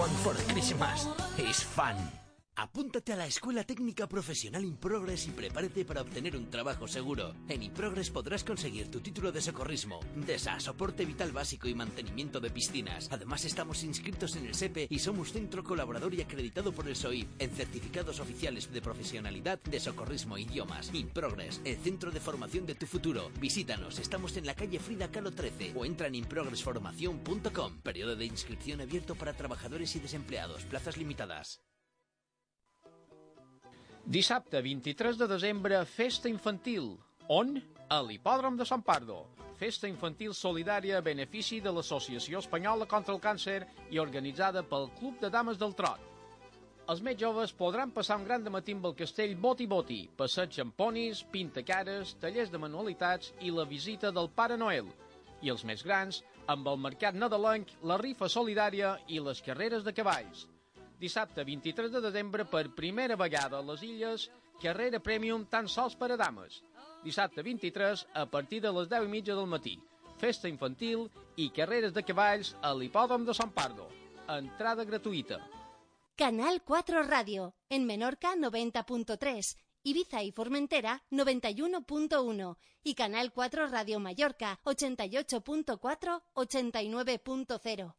want for Christmas is fun. Apúntate a la Escuela Técnica Profesional Improgres y prepárate para obtener un trabajo seguro. En Improgres podrás conseguir tu título de socorrismo, DESA, soporte vital básico y mantenimiento de piscinas. Además estamos inscritos en el SEPE y somos centro colaborador y acreditado por el SOIP en certificados oficiales de profesionalidad de socorrismo e idiomas. Improgres, el centro de formación de tu futuro. Visítanos, estamos en la calle Frida Kahlo 13 o entra en improgresformación.com. Periodo de inscripción abierto para trabajadores y desempleados. Plazas limitadas. Dissabte 23 de desembre, festa infantil. On? A l'hipòdrom de Sant Pardo. Festa infantil solidària a benefici de l'Associació Espanyola contra el Càncer i organitzada pel Club de Dames del Trot. Els més joves podran passar un gran matí amb el castell Boti Boti, passeig amb ponis, pintacares, tallers de manualitats i la visita del Pare Noel. I els més grans, amb el mercat nadalenc, la rifa solidària i les carreres de cavalls dissabte 23 de desembre per primera vegada a les Illes, carrera Premium tan sols per a dames. Dissabte 23 a partir de les 10 i mitja del matí. Festa infantil i carreres de cavalls a l'hipòdrom de Sant Pardo. Entrada gratuïta. Canal 4 Radio, en Menorca 90.3, Ibiza y Formentera 91.1 y Canal 4 Radio Mallorca 88.4, 89.0.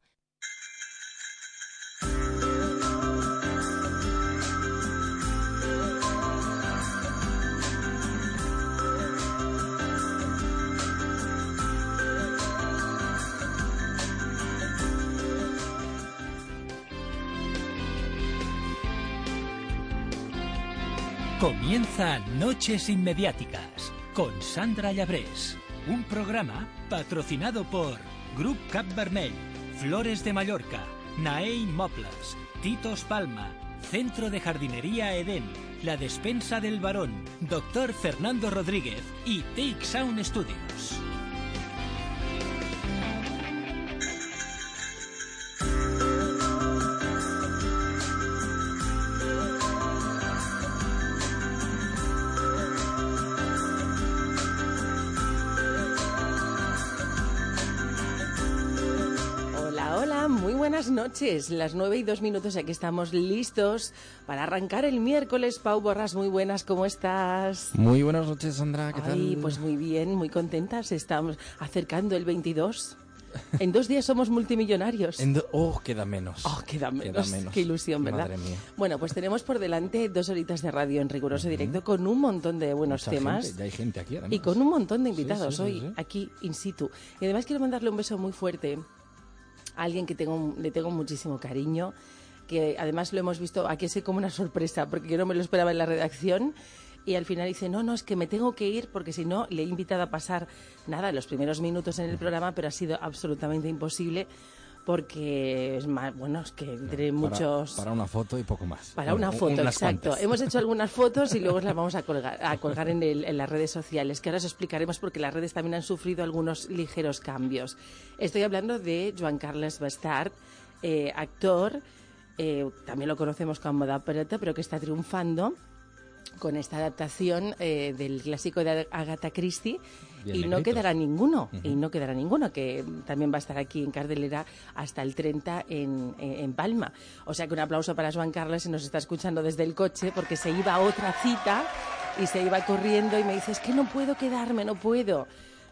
Comienza Noches Inmediáticas con Sandra Llabrés, un programa patrocinado por Grup Cap Vermell, Flores de Mallorca, Nae Mobles, Titos Palma, Centro de Jardinería Edén, La Despensa del Varón, Doctor Fernando Rodríguez y Take Sound Studios. Noches. Las nueve y dos minutos, aquí estamos listos para arrancar el miércoles. Pau Borras, muy buenas, ¿cómo estás? Muy buenas noches, Sandra, ¿qué Ay, tal? pues muy bien, muy contentas. Estamos acercando el 22. En dos días somos multimillonarios. En Oh, queda menos. Oh, queda menos. Queda menos. Qué ilusión, ¿verdad? Madre mía. Bueno, pues tenemos por delante dos horitas de radio en riguroso directo con un montón de buenos Mucha temas. gente, ya hay gente aquí, además. Y con un montón de invitados sí, sí, hoy sí. aquí in situ. Y además quiero mandarle un beso muy fuerte alguien que tengo, le tengo muchísimo cariño, que además lo hemos visto aquí así como una sorpresa, porque yo no me lo esperaba en la redacción. Y al final dice, no, no, es que me tengo que ir porque si no le he invitado a pasar, nada, los primeros minutos en el programa, pero ha sido absolutamente imposible porque es más, bueno, es que Para- muchos... Para una foto y poco más. Para una foto, unas exacto. cuantas. Hemos hecho algunas fotos y luego las vamos a colgar, a colgar en, el- en las redes sociales, que ahora os explicaremos porque las redes también han sufrido algunos ligeros cambios. Estoy hablando de Joan Carles Bastard, eh, actor, eh, también lo conocemos como Da Pereta, pero que está triunfando con esta adaptación eh, del clásico de Agatha Christie Bien y no quedará ninguno y no quedará ninguno que también va a estar aquí en cartelera hasta el 30 en, en- en Palma. O sea que un aplauso para Joan Carlos si nos está escuchando desde el coche porque se iba a otra cita y se iba corriendo y me dice es que no puedo quedarme no puedo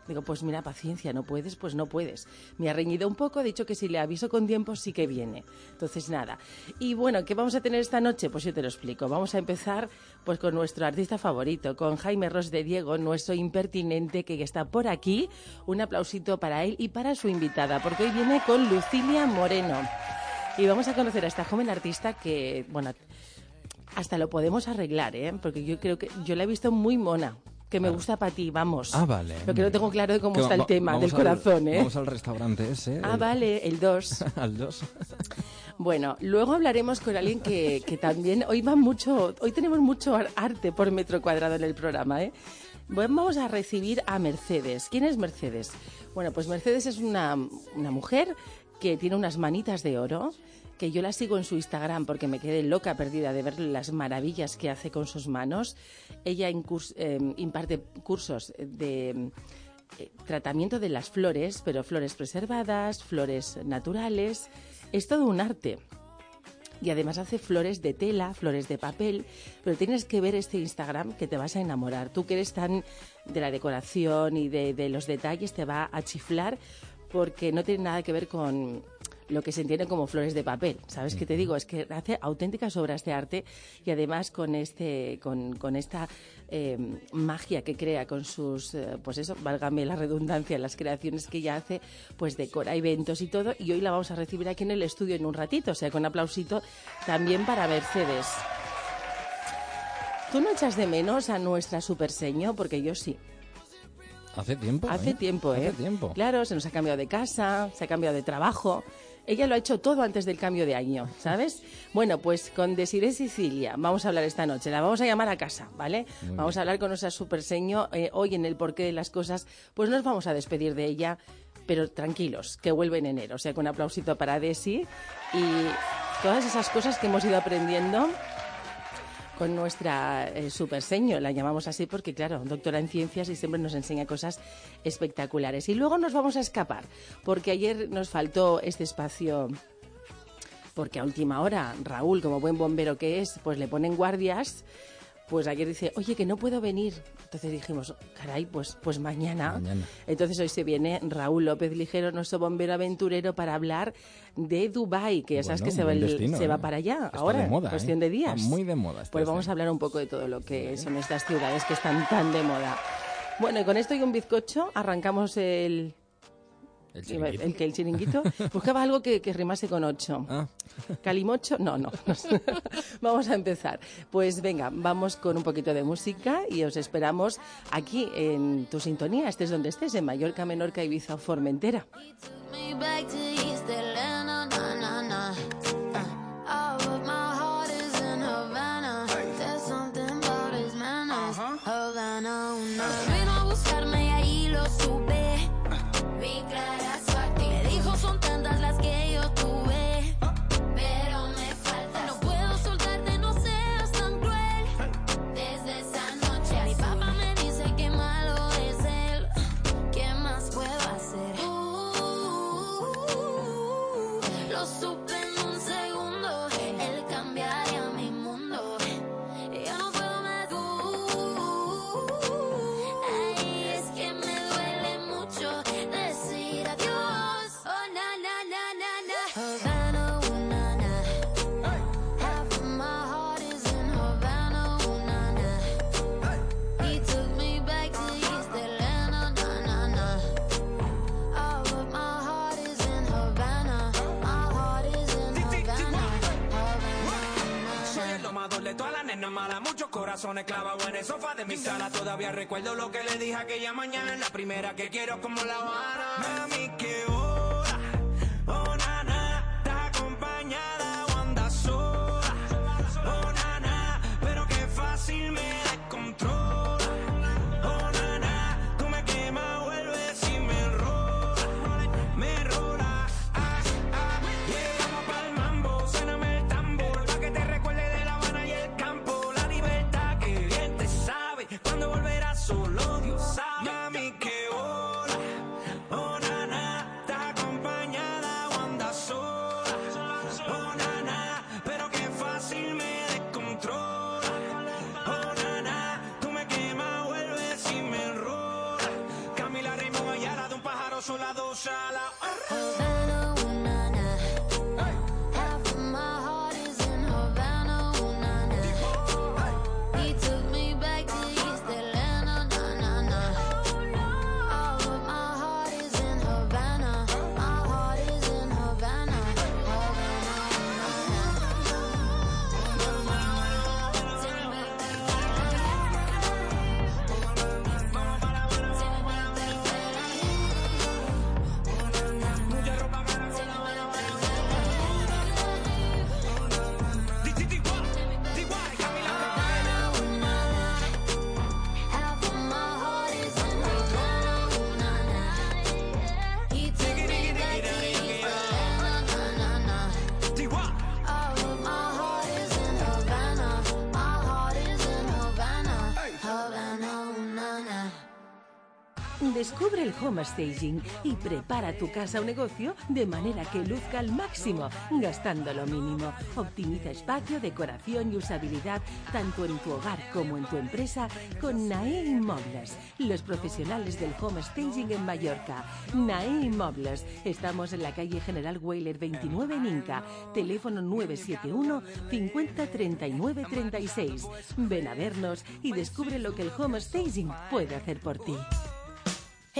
Digo, pues mira, paciencia, no puedes, pues no puedes. Me ha reñido un poco, ha dicho que si le aviso con tiempo sí que viene. Entonces, nada. Y bueno, ¿qué vamos a tener esta noche? Pues yo te lo explico. Vamos a empezar pues con nuestro artista favorito, con Jaime Ros de Diego, nuestro impertinente que está por aquí. Un aplausito para él y para su invitada, porque hoy viene con Lucilia Moreno. Y vamos a conocer a esta joven artista que, bueno, hasta lo podemos arreglar, ¿eh? Porque yo creo que yo la he visto muy mona. Que me gusta para ti, vamos. Ah, vale. Lo que no tengo claro de cómo Que está el tema del al- corazón, ¿eh? Vamos al restaurante ese. Ah, el- vale, el 2. al 2. Bueno, luego hablaremos con alguien que, que también hoy va mucho, hoy tenemos mucho ar- arte por metro cuadrado en el programa, ¿eh? Bueno, vamos a recibir a Mercedes. ¿Quién es Mercedes? Bueno, pues Mercedes es una, una mujer que tiene unas manitas de oro, que yo la sigo en su Instagram porque me quedé loca perdida de ver las maravillas que hace con sus manos. Ella eh, imparte cursos de eh, tratamiento de las flores, pero flores preservadas, flores naturales. Es todo un arte. y además hace flores de tela, flores de papel, pero tienes que ver este Instagram que te vas a enamorar. Tú que eres tan de la decoración y de los detalles, te va a chiflar porque no tiene nada que ver con lo que se entiende como flores de papel. ¿Sabes qué te digo? Es que hace auténticas obras de arte y además con este, con, con esta eh, magia que crea con sus, eh, pues eso, válgame la redundancia, las creaciones que ella hace, pues decora eventos y todo. Y hoy la vamos a recibir aquí en el estudio en un ratito, o sea, con aplausito también para Mercedes. ¿Tú no echas de menos a nuestra superseño? Porque yo sí. Hace tiempo. Hace ¿eh? tiempo, ¿eh? Hace tiempo. Claro, se nos ha cambiado de casa, se ha cambiado de trabajo. Ella lo ha hecho todo antes del cambio de año, ¿sabes? Bueno, pues con Desiree Sicilia vamos a hablar esta noche. La vamos a llamar a casa, ¿vale? Muy vamos bien. a hablar con nuestra superseño eh, hoy en el porqué de las cosas. Pues nos vamos a despedir de ella, pero tranquilos, que vuelve en enero. O sea, con un aplausito para Desi y todas esas cosas que hemos ido aprendiendo con nuestra eh, superseño, la llamamos así porque, claro, doctora en ciencias y siempre nos enseña cosas espectaculares. Y luego nos vamos a escapar, porque ayer nos faltó este espacio, porque a última hora Raúl, como buen bombero que es, pues le ponen guardias. Pues ayer dice, oye, que no puedo venir. Entonces dijimos, caray, pues, pues mañana. Mañana. Entonces hoy se viene Raúl López Ligero, nuestro bombero aventurero, para hablar de Dubai que ya sabes Bueno, que se va, buen el- destino, se va ¿eh? para allá Está ahora, de moda, cuestión ¿eh? de días. Está muy de moda este Pues vamos a hablar un poco de todo lo que son estas ciudades que están tan de moda. Bueno, y con esto y un bizcocho arrancamos el... El chiringuito. el que el chiringuito buscaba algo que, que rimase con ocho. Ah, ¿Calimocho? No, no. vamos a empezar. Pues venga, vamos con un poquito de música y os esperamos aquí en tu sintonía, estés donde estés, en Mallorca, Menorca, Ibiza o Formentera. Havana. Una. Vino a buscarme y ahí lo supe. Corazones clavados en el sofá de mi sala. Todavía recuerdo lo que le dije aquella mañana. La primera que quiero como La Habana. Descubre el home staging y prepara tu casa o negocio de manera que luzca al máximo, gastando lo mínimo. Optimiza espacio, decoración y usabilidad tanto en tu hogar como en tu empresa con NAE Inmobles, los profesionales del home staging en Mallorca. NAE Inmobles. Estamos en la calle General Weiler 29 en Inca. Teléfono 971 50 39 36. Ven a vernos y descubre lo que el home staging puede hacer por ti.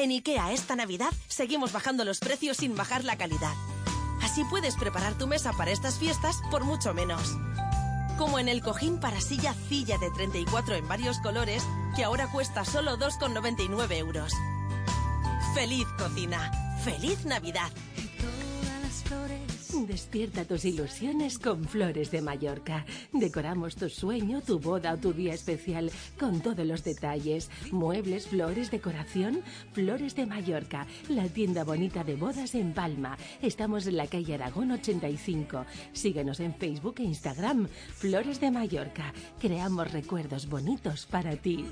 En IKEA esta Navidad seguimos bajando los precios sin bajar la calidad. Así puedes preparar tu mesa para estas fiestas por mucho menos. Como en el cojín para silla Cilla de 34 en varios colores, que ahora cuesta solo 2,99 euros. ¡Feliz cocina! ¡Feliz Navidad! Despierta tus ilusiones con Flores de Mallorca. Decoramos tu sueño, tu boda o tu día especial con todos los detalles. Muebles, flores, decoración. Flores de Mallorca, la tienda bonita de bodas en Palma. Estamos en la calle Aragón 85. Síguenos en Facebook e Instagram. Flores de Mallorca. Creamos recuerdos bonitos para ti.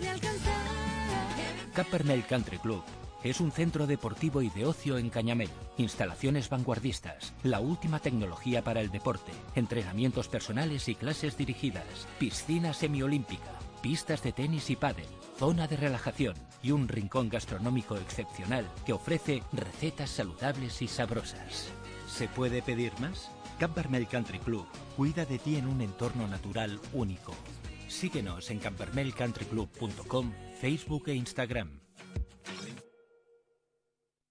Capernell Country Club es un centro deportivo y de ocio en Cañamel. Instalaciones vanguardistas, la última tecnología para el deporte, entrenamientos personales y clases dirigidas, piscina semiolímpica, pistas de tenis y pádel, zona de relajación y un rincón gastronómico excepcional que ofrece recetas saludables y sabrosas. ¿Se puede pedir más? Cap Vermell Country Club cuida de ti en un entorno natural único. Síguenos en capvermellcountryclub.com, Facebook e Instagram.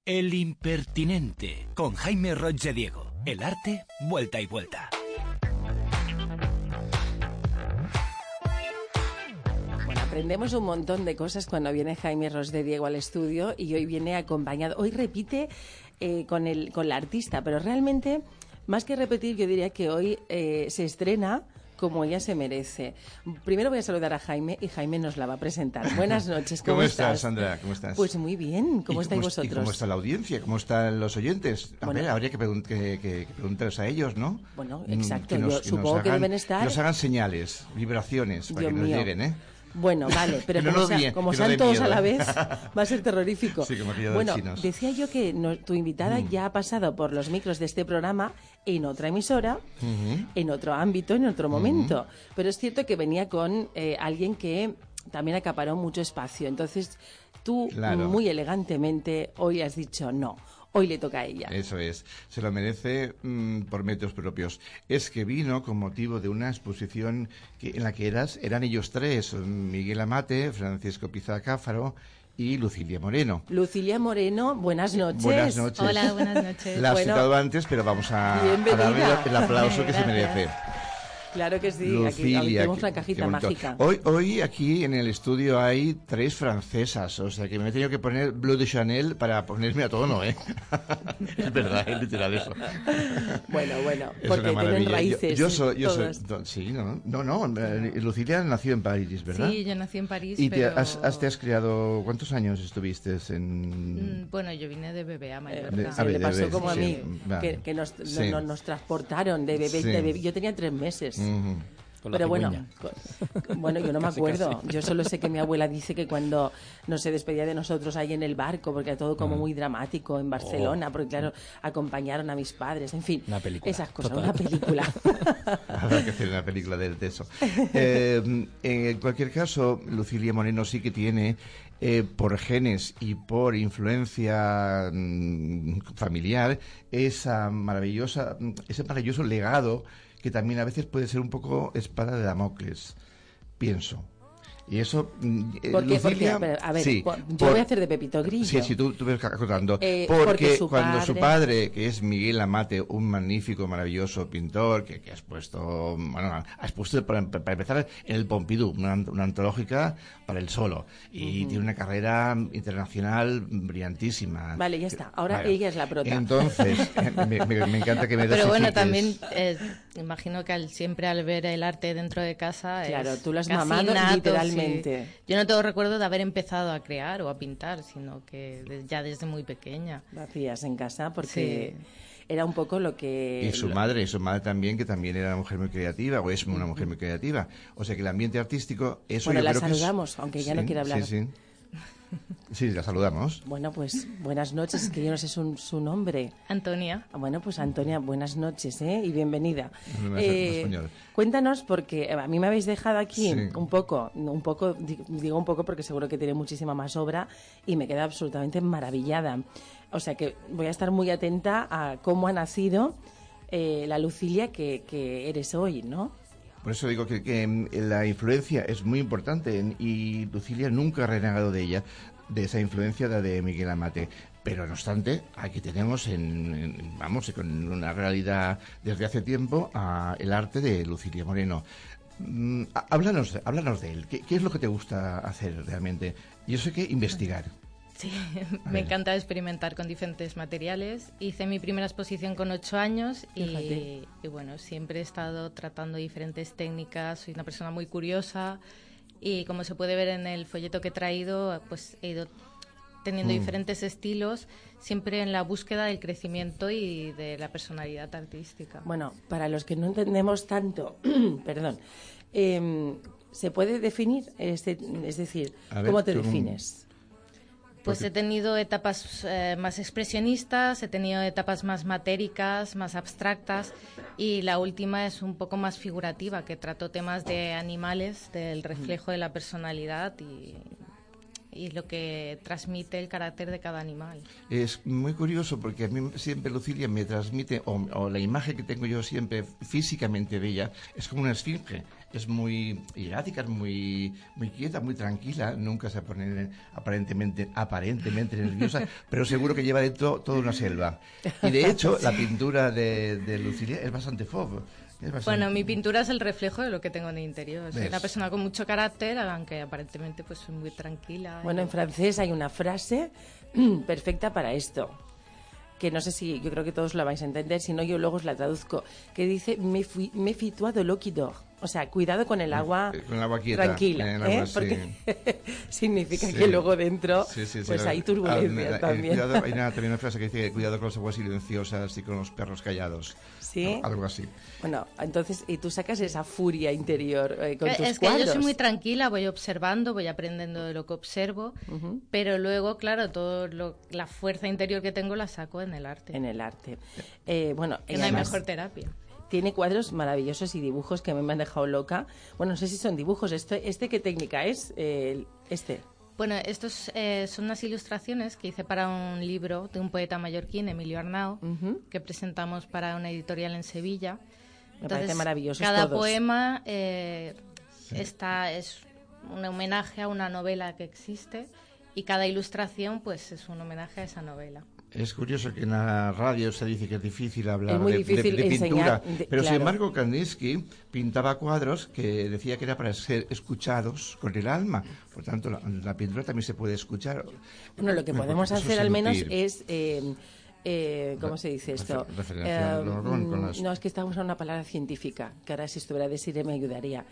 El impertinente con Jaime Roche Diego. El arte, vuelta y vuelta. Aprendemos un montón de cosas cuando viene Jaime Ros de Diego al estudio y hoy viene acompañado. Hoy repite eh, con, el, con la artista, pero realmente, más que repetir, yo diría que hoy eh, se estrena como ella se merece. Primero voy a saludar a Jaime y Jaime nos la va a presentar. Buenas noches, ¿cómo, ¿Cómo estás, Sandra? ¿Cómo estás? Pues muy bien, ¿cómo ¿Y estáis cómo vosotros? ¿Y cómo está la audiencia? ¿Cómo están los oyentes? A Bueno. ver, habría que, pregun- que, que- que preguntarles a ellos, ¿no? Bueno, Mm, exacto, que yo supongo que hagan- deben estar- Que nos hagan señales, vibraciones, para Dios que nos mío. lleguen, ¿eh? Bueno, vale, pero no como, sea- como sean todos a la ¿eh? vez, va a ser terrorífico. Sí, bueno, decía yo que no- tu invitada Mm. ya ha pasado por los micros de este programa en otra emisora, en otro ámbito, en otro momento. Pero es cierto que venía con eh, alguien que también acaparó mucho espacio. Entonces, tú Claro. muy elegantemente hoy has dicho no. Hoy le toca a ella. Eso es, se lo merece mm, por métodos propios. Es que vino con motivo de una exposición que, en la que eras, eran ellos tres, Miguel Amate, Francisco Pizarro Cáfaro y Lucilia Moreno. Lucilia Moreno, buenas noches. Buenas noches. Hola, buenas noches. La has Bueno, citado antes, pero vamos a, a darle el aplauso que se Gracias. merece. Claro que sí, aquí, aquí Lucilia, tenemos una qué cajita mágica. Hoy, hoy aquí en el estudio hay tres francesas, o sea que me he tenido que poner Blue de Chanel para ponerme a tono, ¿eh? es verdad, es literal eso. Bueno, bueno, Es porque una tienen maravilla. Yo- raíces. Yo, soy, yo soy, no, sí, no, no, no, eh, Lucilia nació en París, ¿verdad? Sí, yo nací en París, ¿Y te pero... has, has- te has criado, cuántos años estuviste en...? Mm, Bueno, yo vine de bebé a Mallorca. De- Se a le pasó bebé, como a sí, mí, vale. que, que nos, Sí. no- nos transportaron de bebé, Sí. de bebé. Yo tenía tres meses. Pero bueno, bueno, yo no me acuerdo. casi. Yo solo sé que mi abuela dice que cuando no se despedía de nosotros ahí en el barco, porque era todo Mm. como muy dramático en Barcelona, porque claro, acompañaron a mis padres, en fin, Oh. Una película, esas cosas, total. una película. Habrá que hacer una película de, de eso. Eh, en cualquier caso, Lucilia Moreno sí que tiene, eh, por genes y por influencia mm, familiar, esa maravillosa, ese maravilloso legado que también a veces puede ser un poco espada de Damocles, pienso. Y eso. mm, eh, ¿Por qué? Porque, Lucilia- a ver, a ver, sí, por- yo por- voy a hacer de Pepito Grillo. Sí, sí, tú, tú ves acotando. Eh, porque porque su cuando su padre- padre, que es Miguel Amate, un magnífico, maravilloso pintor, que, que has puesto, bueno, has puesto para, para empezar en el Pompidou, una, una antológica para el solo. Y tiene una carrera internacional brillantísima. Vale, ya está. Ahora Vale. ella es la prota. Entonces, me, me- me encanta que me Pero bueno, también eh, imagino que al, siempre al ver el arte dentro de casa. Claro, es tú lo has mamado nato, sí. Yo no tengo recuerdo de haber empezado a crear o a pintar, sino que ya desde muy pequeña. Lo hacías en casa porque era un poco lo que... Y su madre, y su madre también, que también era una mujer muy creativa, o es una mujer muy creativa. O sea que el ambiente artístico, eso Bueno, yo la creo que es- saludamos, aunque ella no Sí, quiere hablar. Sí, sí. Sí, la saludamos. Bueno, pues buenas noches, que yo no sé su, su nombre. Antonia. Bueno, pues Antonia, buenas noches ¿eh? y bienvenida. No Eh, cuéntanos, porque a mí me habéis dejado aquí Sí. un poco, un poco, di- digo un poco porque seguro que tiene muchísima más obra y me queda absolutamente maravillada. O sea que voy a estar muy atenta a cómo ha nacido eh, la Lucilia que, que eres hoy, ¿no? Por eso digo que, que, mm, la influencia es muy importante en- y Lucilia nunca ha renegado de ella, de esa influencia de, de Miguel Amate. Pero no obstante, aquí tenemos, en, en- vamos, con una realidad desde hace tiempo, a el arte de Lucilia Moreno. Mm, há- háblanos, háblanos de él. ¿Qué, qué es lo que te gusta hacer realmente? Yo sé que investigar. Sí, A me ver. encanta experimentar con diferentes materiales. Hice mi primera exposición con ocho años y, y bueno, siempre he estado tratando diferentes técnicas. Soy una persona muy curiosa y como se puede ver en el folleto que he traído, pues he ido teniendo Mm. diferentes estilos, siempre en la búsqueda del crecimiento y de la personalidad artística. Bueno, para los que no entendemos tanto, perdón, em, ¿se puede definir? Este, es decir, ver, ¿cómo te defines? Pues he tenido etapas eh, más expresionistas, he tenido etapas más matéricas, más abstractas y la última es un poco más figurativa, que trato temas de animales, del reflejo de la personalidad y, y lo que transmite el carácter de cada animal. Es muy curioso porque a mí siempre Lucilia me transmite, o, o la imagen que tengo yo siempre físicamente de ella, es como una esfinge. Es muy hierática, es muy, muy quieta, muy tranquila, nunca se pone aparentemente, aparentemente nerviosa, pero seguro que lleva dentro toda una selva. Y de hecho, la pintura de, de Lucilia es bastante bastante- Bueno, mi pintura es el reflejo de lo que tengo en el interior. Soy ¿Ves? una persona con mucho carácter, aunque aparentemente pues soy muy tranquila. Bueno, en francés hay una frase perfecta para esto, que no sé si yo creo que todos la vais a entender, si no yo luego os la traduzco, que dice "Méfie- méfie-toi de l'eau qui dort. O sea, cuidado con el agua, Eh, con el agua quieta, tranquila, el agua, ¿eh? sí. porque significa Sí. que luego dentro Sí, sí, sí, pues hay turbulencia ah, eh, también. cuidado, hay una, también una frase que dice cuidado con las aguas silenciosas y con los perros callados. Sí. Algo así. Bueno, entonces, y tú sacas esa furia interior eh, con Que- tus es que cuadros. yo soy muy tranquila, voy observando, voy aprendiendo de lo que observo, pero luego, claro, todo lo- la fuerza interior que tengo la saco en el arte. En el arte. Eh, bueno, Que no hay mejor terapia. Tiene cuadros maravillosos y dibujos que a mí me han dejado loca. Bueno, no sé si son dibujos. Este, este ¿Qué técnica es? Eh, este. Bueno, estos eh, son unas ilustraciones que hice para un libro de un poeta mallorquín, Emilio Arnao, que presentamos para una editorial en Sevilla. Me parece maravillosos Cada todos. poema eh, está, es un homenaje a una novela que existe y cada ilustración pues es un homenaje a esa novela. Es curioso que en la radio se dice que es difícil hablar Es muy de, difícil pintura, de- pero sin embargo Kandinsky pintaba cuadros que decía que era para ser escuchados con el alma. Por tanto, la, la pintura también se puede escuchar. Bueno, lo que podemos eso hacer al menos es... eh, eh, ¿Cómo se dice esto? Refer- referenciarlo con- las- No, es que estamos usando una palabra científica, que ahora si estuviera a decir me ayudaría.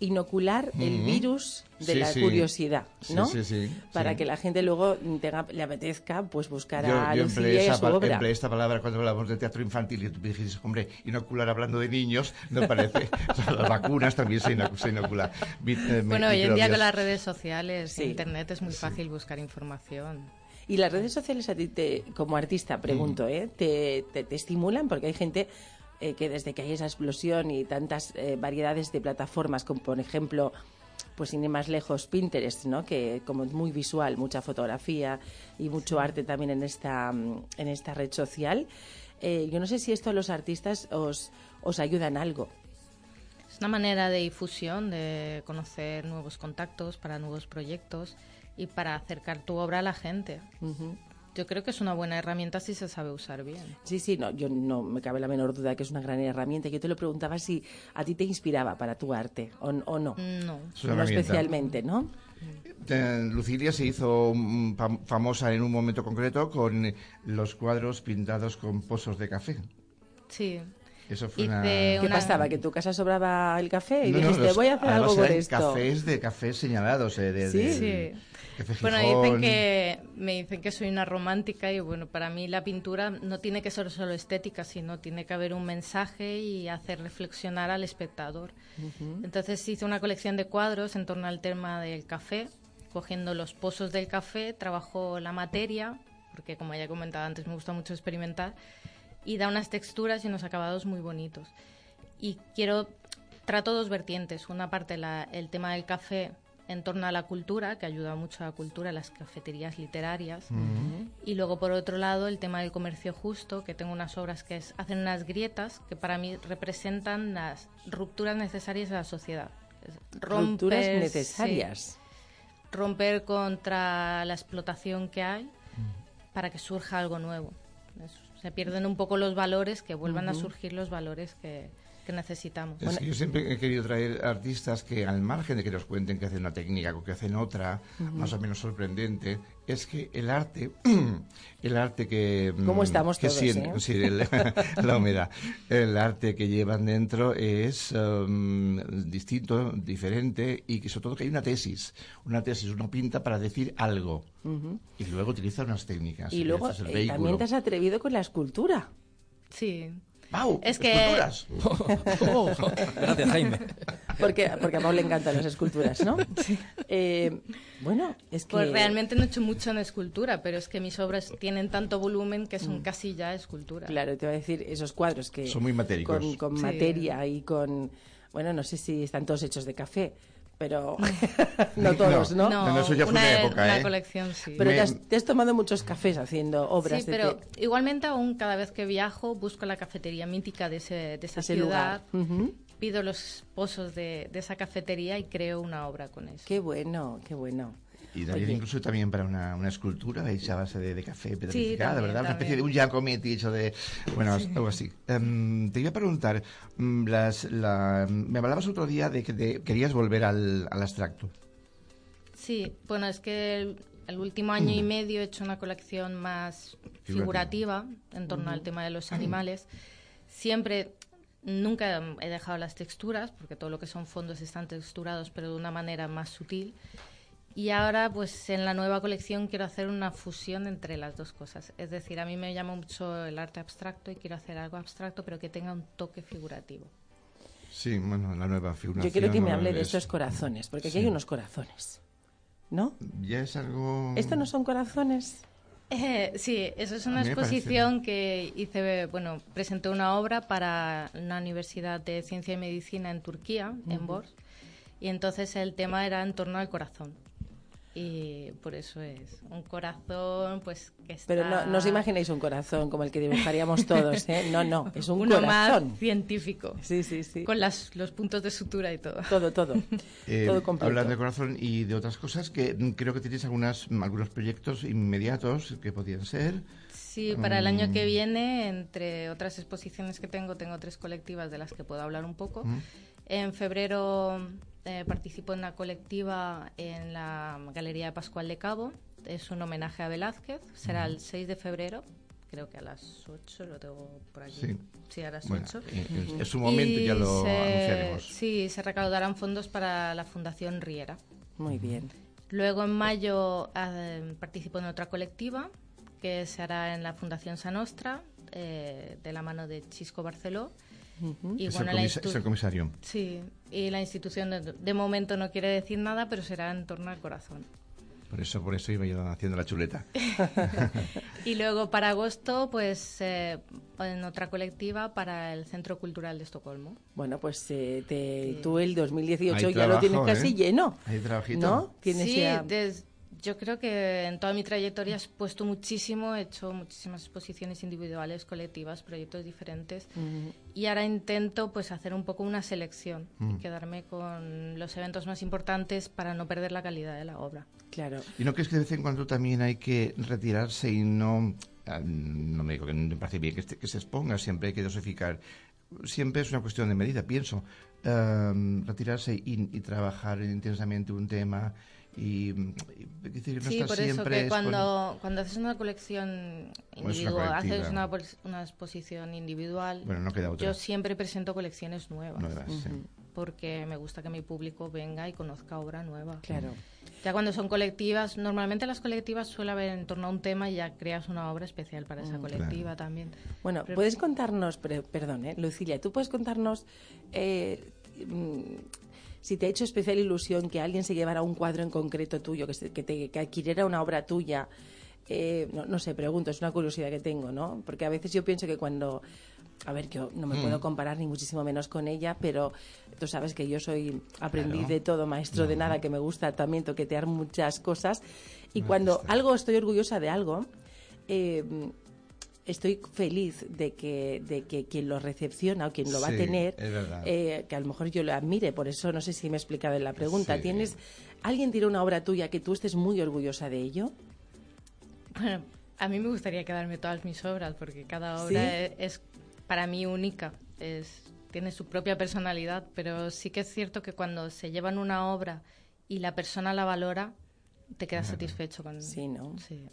Inocular el virus de Sí, la sí. curiosidad, ¿no? sí, sí, Para sí. que la gente luego tenga, le apetezca pues buscar Yo, a yo empleé, y a su obra. empleé esta palabra cuando hablamos de teatro infantil y tú me dijiste, hombre, inocular hablando de niños, no parece. O sea, las vacunas también se, inoc- se inoculan. Mi- eh, mi- Bueno, hoy en día con las redes sociales, Sí. internet es muy fácil buscar información. Y las redes sociales a ti, te, como artista, pregunto, Mm. ¿eh? ¿Te, te, te estimulan? Porque hay gente eh, que desde que hay esa explosión y tantas eh, variedades de plataformas, como por ejemplo, pues sin ir más lejos, Pinterest, ¿no? Que como es muy visual, mucha fotografía y mucho arte también en esta, mm, en esta red social. eh, yo no sé si esto a los artistas os, os ayuda en algo. Es una manera de difusión, de conocer nuevos contactos para nuevos proyectos y para acercar tu obra a la gente. Yo creo que es una buena herramienta si se sabe usar bien. Sí, sí, no, yo no me cabe la menor duda que es una gran herramienta. Yo te lo preguntaba si a ti te inspiraba para tu arte o, o no. No. Es no especialmente, ¿no? Eh, Lucilia se hizo mm, fam- famosa en un momento concreto con los cuadros pintados con pozos de café. Sí. Eso fue una... ¿Qué una- pasaba? ¿Que en tu casa sobraba el café? Y No, no, dijiste, los- voy a hacer además algo con eran esto. cafés de cafés señalados. eh, de, Sí. de- Sí. Café Bueno, dicen que me dicen que soy una romántica y bueno, para mí la pintura no tiene que ser solo estética, sino tiene que haber un mensaje y hacer reflexionar al espectador. Entonces hice una colección de cuadros en torno al tema del café cogiendo los pozos del café, trabajo la materia, porque como ya he comentado antes, me gusta mucho experimentar, y da unas texturas y unos acabados muy bonitos. Y quiero, trato dos vertientes. Una parte, la- el tema del café en torno a la cultura, que ayuda mucho a la cultura, las cafeterías literarias. Y luego, por otro lado, el tema del comercio justo, que tengo unas obras que es- hacen unas grietas que para mí representan las rupturas necesarias de la sociedad. Es Rupturas romper- necesarias. sí, romper contra la explotación que hay para que surja algo nuevo. Se pierden un poco los valores, que vuelvan a surgir los valores que, que necesitamos. Es que yo siempre he querido traer artistas que, al margen de que nos cuenten que hacen una técnica o que hacen otra, más o menos sorprendente, es que el arte, el arte que... mm, ¿Cómo estamos que todos, sien- eh? sí, el- la humedad. El arte que llevan dentro es um, distinto, diferente y que sobre todo que hay una tesis. Una tesis, una pinta para decir algo. Y luego utiliza unas técnicas. Y luego ese es el eh, también te has atrevido con la escultura. Sí. ¡Wow! Es que- esculturas. Oh, Gracias, Jaime. Porque, porque a Pablo le encantan las esculturas, ¿no? Eh, bueno, es que... Pues realmente no he hecho mucho en escultura, pero es que mis obras tienen tanto volumen que son casi ya escultura. Claro, te voy a decir, esos cuadros que... Son muy matéricos. Con, con Sí. materia y con... Bueno, no sé si están todos hechos de café, pero... No, todos, ¿no? no, no, eso ya fue una época, una ¿eh? colección, sí. Pero Me- te, has, te has tomado muchos cafés haciendo obras Sí, de pero te- igualmente aún cada vez que viajo busco la cafetería mítica de, ese, de esa ese ciudad, lugar. Ujú. pido los pozos de, de esa cafetería y creo una obra con eso. Qué bueno, qué bueno. Y incluso también para una, una escultura hecha a base de, de café petrificada, también, ¿verdad? Una especie de un Giacometti hecho de... Bueno, Sí. algo así. Em, te iba a preguntar, mm, las, la, me hablabas otro día de que te- querías volver al, al abstracto. Sí, bueno, es que el, el último año y medio he hecho una colección más figurativa en torno al tema de los animales. Siempre, nunca he dejado las texturas, porque todo lo que son fondos están texturados, pero de una manera más sutil. Y ahora, pues en la nueva colección quiero hacer una fusión entre las dos cosas. Es decir, a mí me llama mucho el arte abstracto y quiero hacer algo abstracto, pero que tenga un toque figurativo. Sí, bueno, la nueva figuración. Yo quiero que me ¿no? hable de Es- estos corazones, porque aquí Sí. hay unos corazones. ¿No? Ya es algo... ¿Estos no son corazones? Eh, sí, eso es A una exposición que hice, bueno, presenté una obra para una universidad de ciencia y medicina en Turquía, en Ujú. Bors, y entonces el tema era en torno al corazón. Y por eso es un corazón, pues que está... Pero no, no os imagináis un corazón como el que dibujaríamos todos, ¿eh? No, no, es un Uno corazón. más científico. Sí, sí, sí. Con las, los puntos de sutura y todo. Todo, todo. Eh, todo completo. hablando de corazón y de otras cosas, que creo que tienes algunas, algunos proyectos inmediatos que podían ser. Sí, para el año que Mm. viene, entre otras exposiciones que tengo, tengo tres colectivas de las que puedo hablar un poco. Mm. En febrero eh, participo en una colectiva en la Galería de Pascual de Cabo. Es un homenaje a Velázquez. Será el 6 de febrero, creo que a las 8, lo tengo por aquí. Sí. a las Bueno, 8. en- en- en su momento ya lo anunciaremos. Sí, se recaudarán fondos para la Fundación Riera. Muy bien. Luego en mayo eh, participo en otra colectiva que se hará en la Fundación Sanostra eh, de la mano de Chisco Barceló. Y Es bueno, el es el comisario. Sí, y la institución de, de momento no quiere decir nada, pero será en torno al corazón. Por eso, por eso iba yo haciendo la chuleta. Y luego para agosto, pues eh, en otra colectiva para el Centro Cultural de Estocolmo. Bueno, pues eh, te- tú el 2018 Hay ya lo trabajo, tienes ¿eh? casi lleno. Hay trabajito. ¿No? Tienes Sí, ya- des- yo creo que en toda mi trayectoria he puesto muchísimo, he hecho muchísimas exposiciones individuales, colectivas, proyectos diferentes. Y ahora intento pues hacer un poco una selección Mm. y quedarme con los eventos más importantes para no perder la calidad de la obra. Claro. ¿Y no crees que de vez en cuando también hay que retirarse y no... ah, No me digo que no me parece bien que, este- que se exponga, siempre hay que dosificar. Siempre es una cuestión de medida, pienso. Em, retirarse y, y trabajar intensamente un tema y, y decir, no sí, por eso que con- cuando, cuando haces una colección una individual, haces una, exposición individual, Bueno, no queda otra. yo siempre presento colecciones nuevas. Nuevas, sí. Ujú. Porque me gusta que mi público venga y conozca obra nueva. Claro. Ya cuando son colectivas, normalmente las colectivas suele haber en torno a un tema y ya creas una obra especial para esa Mm, colectiva también. Bueno, Pero- puedes contarnos, pre- perdón, eh, Lucilla, tú puedes contarnos eh, si te ha hecho especial ilusión que alguien se llevara un cuadro en concreto tuyo, que, se- que, te, que adquiriera una obra tuya. Eh, no, no sé, pregunto, es una curiosidad que tengo, ¿no? Porque a veces yo pienso que cuando. A ver, yo no me Mm. puedo comparar ni muchísimo menos con ella, pero tú sabes que yo soy aprendiz Claro. de todo, maestro de nada, que me gusta también toquetear muchas cosas. Y cuando algo estoy orgullosa de algo, eh, estoy feliz de que, de que quien lo recepciona o quien lo va a Sí, tener, es eh, que a lo mejor yo lo admire, por eso no sé si me he explicado en la pregunta. Sí. ¿Tienes, ¿Alguien tiene una obra tuya que tú estés muy orgullosa de ello? Bueno, a mí me gustaría quedarme todas mis obras porque cada ¿Sí? obra e- es, para mí única, es, tiene su propia personalidad, pero sí que es cierto que cuando se llevan una obra y la persona la valora, te quedas satisfecho con Sí, ¿no? Sí.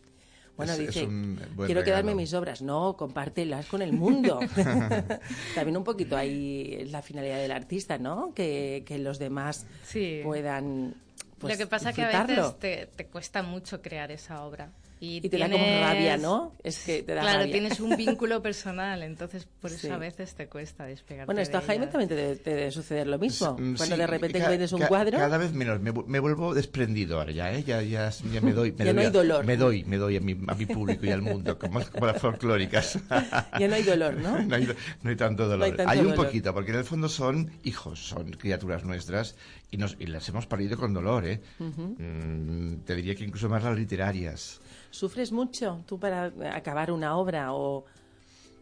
Bueno, Es- es dice, un buen quiero quedarme regalo. mis obras. No, compártelas con el mundo. También un poquito ahí es la finalidad del artista, ¿no? Que, que los demás Sí. puedan pues, Lo que pasa que a veces te, te cuesta mucho crear esa obra. Y, Y te da como tienes- rabia, ¿no? Es que te da Claro, rabia. tienes un vínculo personal, entonces por eso Sí. a veces te cuesta despegarte Bueno, esto a Jaime también te debe, te debe suceder lo mismo. Mm, Cuando sí, de repente ca- vendes un ca- cuadro... Cada vez menos. Me, me vuelvo desprendido ahora ya, ¿eh? Ya, ya, ya me doy. Me Ya no hay dolor. Me doy, me doy a mi, a mi público y al mundo, como, como las folclóricas. Ya no hay dolor, ¿no? no, hay, no hay tanto dolor. No hay tanto un dolor. poquito, porque en el fondo son hijos, son criaturas nuestras y, nos, y las hemos parido con dolor, ¿eh? Mm, te diría que incluso más las literarias. ¿Sufres mucho tú para acabar una obra o,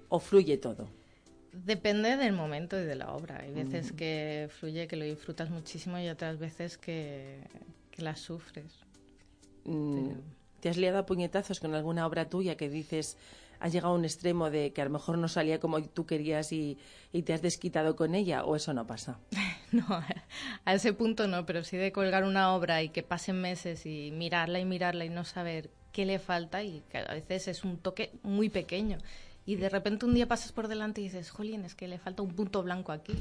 o fluye todo? Depende del momento y de la obra. Hay veces Mm. que fluye, que lo disfrutas muchísimo y otras veces que, que la sufres. Mm, ¿Te has liado a puñetazos con alguna obra tuya que dices, has llegado a un extremo de que a lo mejor no salía como tú querías y, y te has desquitado con ella o eso no pasa? No, a ese punto no, pero sí de colgar una obra y que pasen meses y mirarla y mirarla y no saber qué le falta y que a veces es un toque muy pequeño. Y de repente un día pasas por delante y dices, jolín, es que le falta un punto blanco aquí.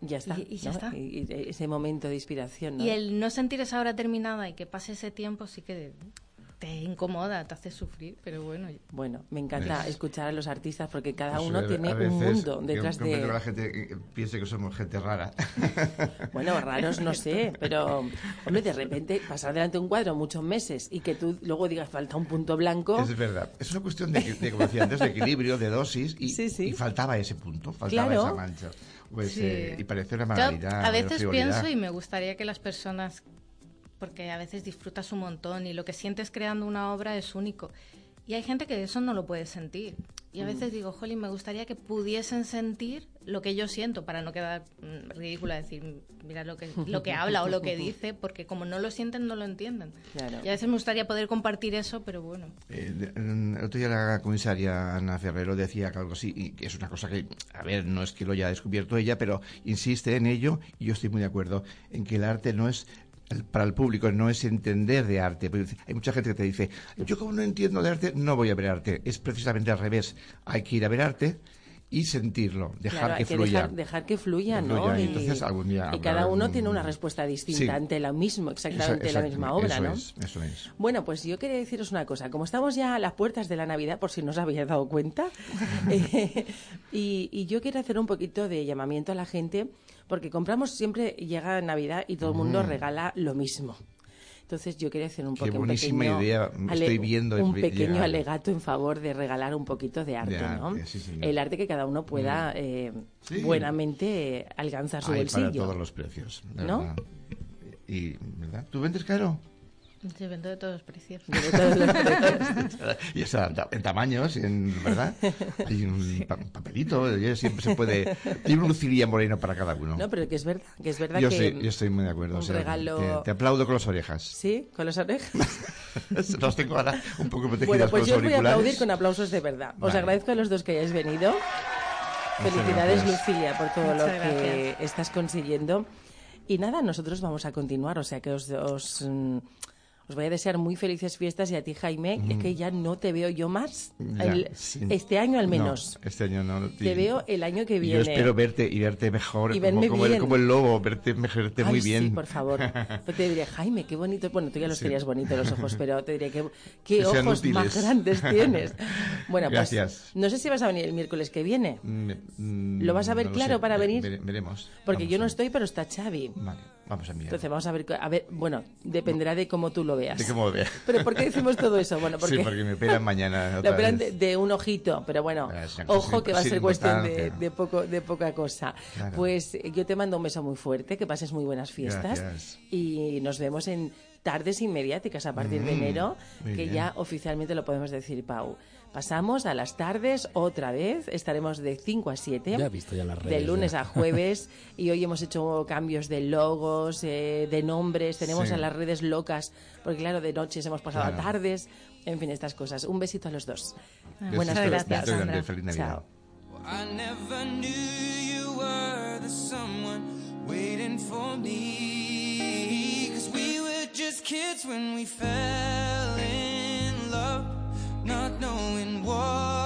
Ya está. Y- y ya ¿no? está. Y- y ese momento de inspiración, ¿no? Y el no sentir esa obra terminada y que pase ese tiempo sí que te incomoda, te hace sufrir, pero bueno. Bueno, me encanta ¿Ves? escuchar a los artistas porque cada Pues, uno eh, tiene un mundo detrás comprendo que de... la gente piense que somos gente rara. Bueno, raros no sé, pero hombre, de repente pasar delante de un cuadro muchos meses y que tú luego digas falta un punto blanco. Es verdad. Es una cuestión de, de, como decía antes, de equilibrio, de dosis, y, y faltaba ese punto, faltaba Claro. esa mancha. Pues, Sí. eh, y parece una Yo banalidad. a veces pienso y me gustaría que las personas, porque a veces disfrutas un montón y lo que sientes creando una obra es único. Y hay gente que eso no lo puede sentir. Y a Mm. veces digo, jolín, me gustaría que pudiesen sentir lo que yo siento para no quedar mm, ridícula, decir, mira lo que, lo que habla o lo que dice, porque como no lo sienten, no lo entienden. Claro. Y a veces me gustaría poder compartir eso, pero bueno. Eh, en- el otro día la comisaria Ana Ferrero decía que algo así, y que es una cosa que, a ver, no es que lo haya descubierto ella, pero insiste en ello, y yo estoy muy de acuerdo, en que el arte no es, para el público, no es entender de arte. Hay mucha gente que te dice, yo como no entiendo de arte, no voy a ver arte. Es precisamente al revés. Hay que ir a ver arte y sentirlo, dejar Claro, que fluya. dejar, dejar que fluya, Que ¿no? fluya, y Y, entonces algún día y cada uno un- tiene una respuesta distinta Sí. ante la misma, exactamente la misma obra, eso ¿no? Es, eso es. Bueno, pues yo quería deciros una cosa. Como estamos ya a las puertas de la Navidad, por si no os habéis dado cuenta, eh, y, y yo quiero hacer un poquito de llamamiento a la gente, porque compramos siempre, llega Navidad y todo el mundo Mm. regala lo mismo. Entonces yo quería hacer un, poco, buenísima pequeño, idea, estoy viendo un pequeño llegar. alegato en favor de regalar un poquito de arte, ¿no? arte, sí, señor. el arte que cada uno pueda Mm. eh, Sí. buenamente alcanzar su Hay bolsillo. para todos los precios. de ¿No? verdad. Y, ¿verdad? ¿Tú vendes caro? Se vende de todos los precios. y está en tamaños, en, ¿verdad? Hay un pa- papelito, ya siempre se puede. Hay un Lucilia Moreno para cada uno. No, pero que es verdad, que es verdad yo, que estoy, yo estoy muy de acuerdo. un o sea, regalo- te, te aplaudo con las orejas. Sí, con las orejas. Los tengo ahora un poco protegidas Bueno, pues con yo los os voy a aplaudir con aplausos de verdad. Os agradezco a los dos que hayáis venido. Muchas Felicidades, gracias. Lucilia, por todo lo que estás consiguiendo. Y nada, nosotros vamos a continuar, o sea que os, os, mm, os voy a desear muy felices fiestas y a ti, Jaime, es que ya no te veo yo más. Ya, El- sí. Este año al No, menos. este año no. Te veo el año que viene. Yo espero verte y verte mejor, Y como, como el, como el lobo, verte, verte Ay, muy sí, bien. por favor. Pues te diría, Jaime, qué bonito. Bueno, tú ya los Sí. tenías bonitos los ojos, pero te diría, qué, qué Que ojos más grandes tienes. Bueno, pues Gracias. no sé si vas a venir el miércoles que viene. Mm, mm, ¿Lo vas a ver no claro sé, para ve- venir? vere- veremos. Porque Vamos yo no estoy, pero está Xavi. Vale, vamos a mirar. Entonces vamos a ver, a ver, bueno, dependerá de cómo tú lo veas. De cómo lo vea. Pero ¿por qué decimos todo eso? Bueno, porque Sí, porque me operan mañana. otra operan de, de un ojito, pero bueno, Ah, ojo que va a ser cuestión de, de poco, de poca cosa. Claro. Pues eh, yo te mando un beso muy fuerte, que pases muy buenas fiestas Gracias. y nos vemos en tardes inmediáticas a partir de Mm, enero, que bien. ya oficialmente lo podemos decir, Pau. Pasamos a las tardes otra vez, estaremos de 5 a 7. Ya he visto ya las De redes, lunes ya. a jueves y hoy hemos hecho cambios de logos, eh, de nombres, tenemos Sí. a las redes locas, porque claro, de noches hemos pasado Claro. a tardes, en fin, estas cosas. Un besito a los dos. Ah, Buenas besos grandes, feliz Navidad. Chao. Just kids when we fell in love, not knowing what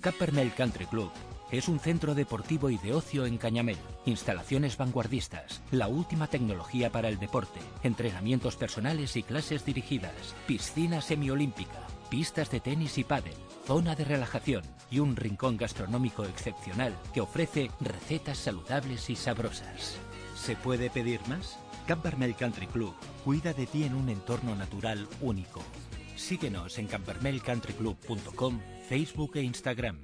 Cappermel Country Club es un centro deportivo y de ocio en Cañamel. Instalaciones vanguardistas, la última tecnología para el deporte, entrenamientos personales y clases dirigidas, piscina semiolímpica, pistas de tenis y pádel, zona de relajación y un rincón gastronómico excepcional que ofrece recetas saludables y sabrosas. ¿Se puede pedir más? Campermel Country Club cuida de ti en un entorno natural único. Síguenos en campermelcountryclub.com, Facebook e Instagram.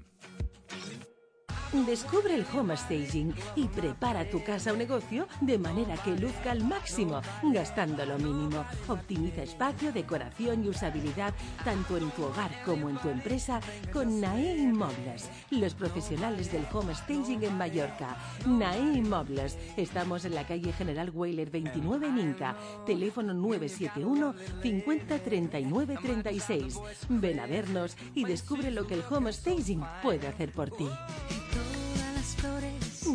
Descubre el home staging y prepara tu casa o negocio de manera que luzca al máximo, gastando lo mínimo. Optimiza espacio, decoración y usabilidad tanto en tu hogar como en tu empresa con NAE Inmobles, los profesionales del home staging en Mallorca. NAE Inmobles. Estamos en la calle General Weiler 29 en Inca. Teléfono 971 50 39 36. Ven a vernos y descubre lo que el home staging puede hacer por ti.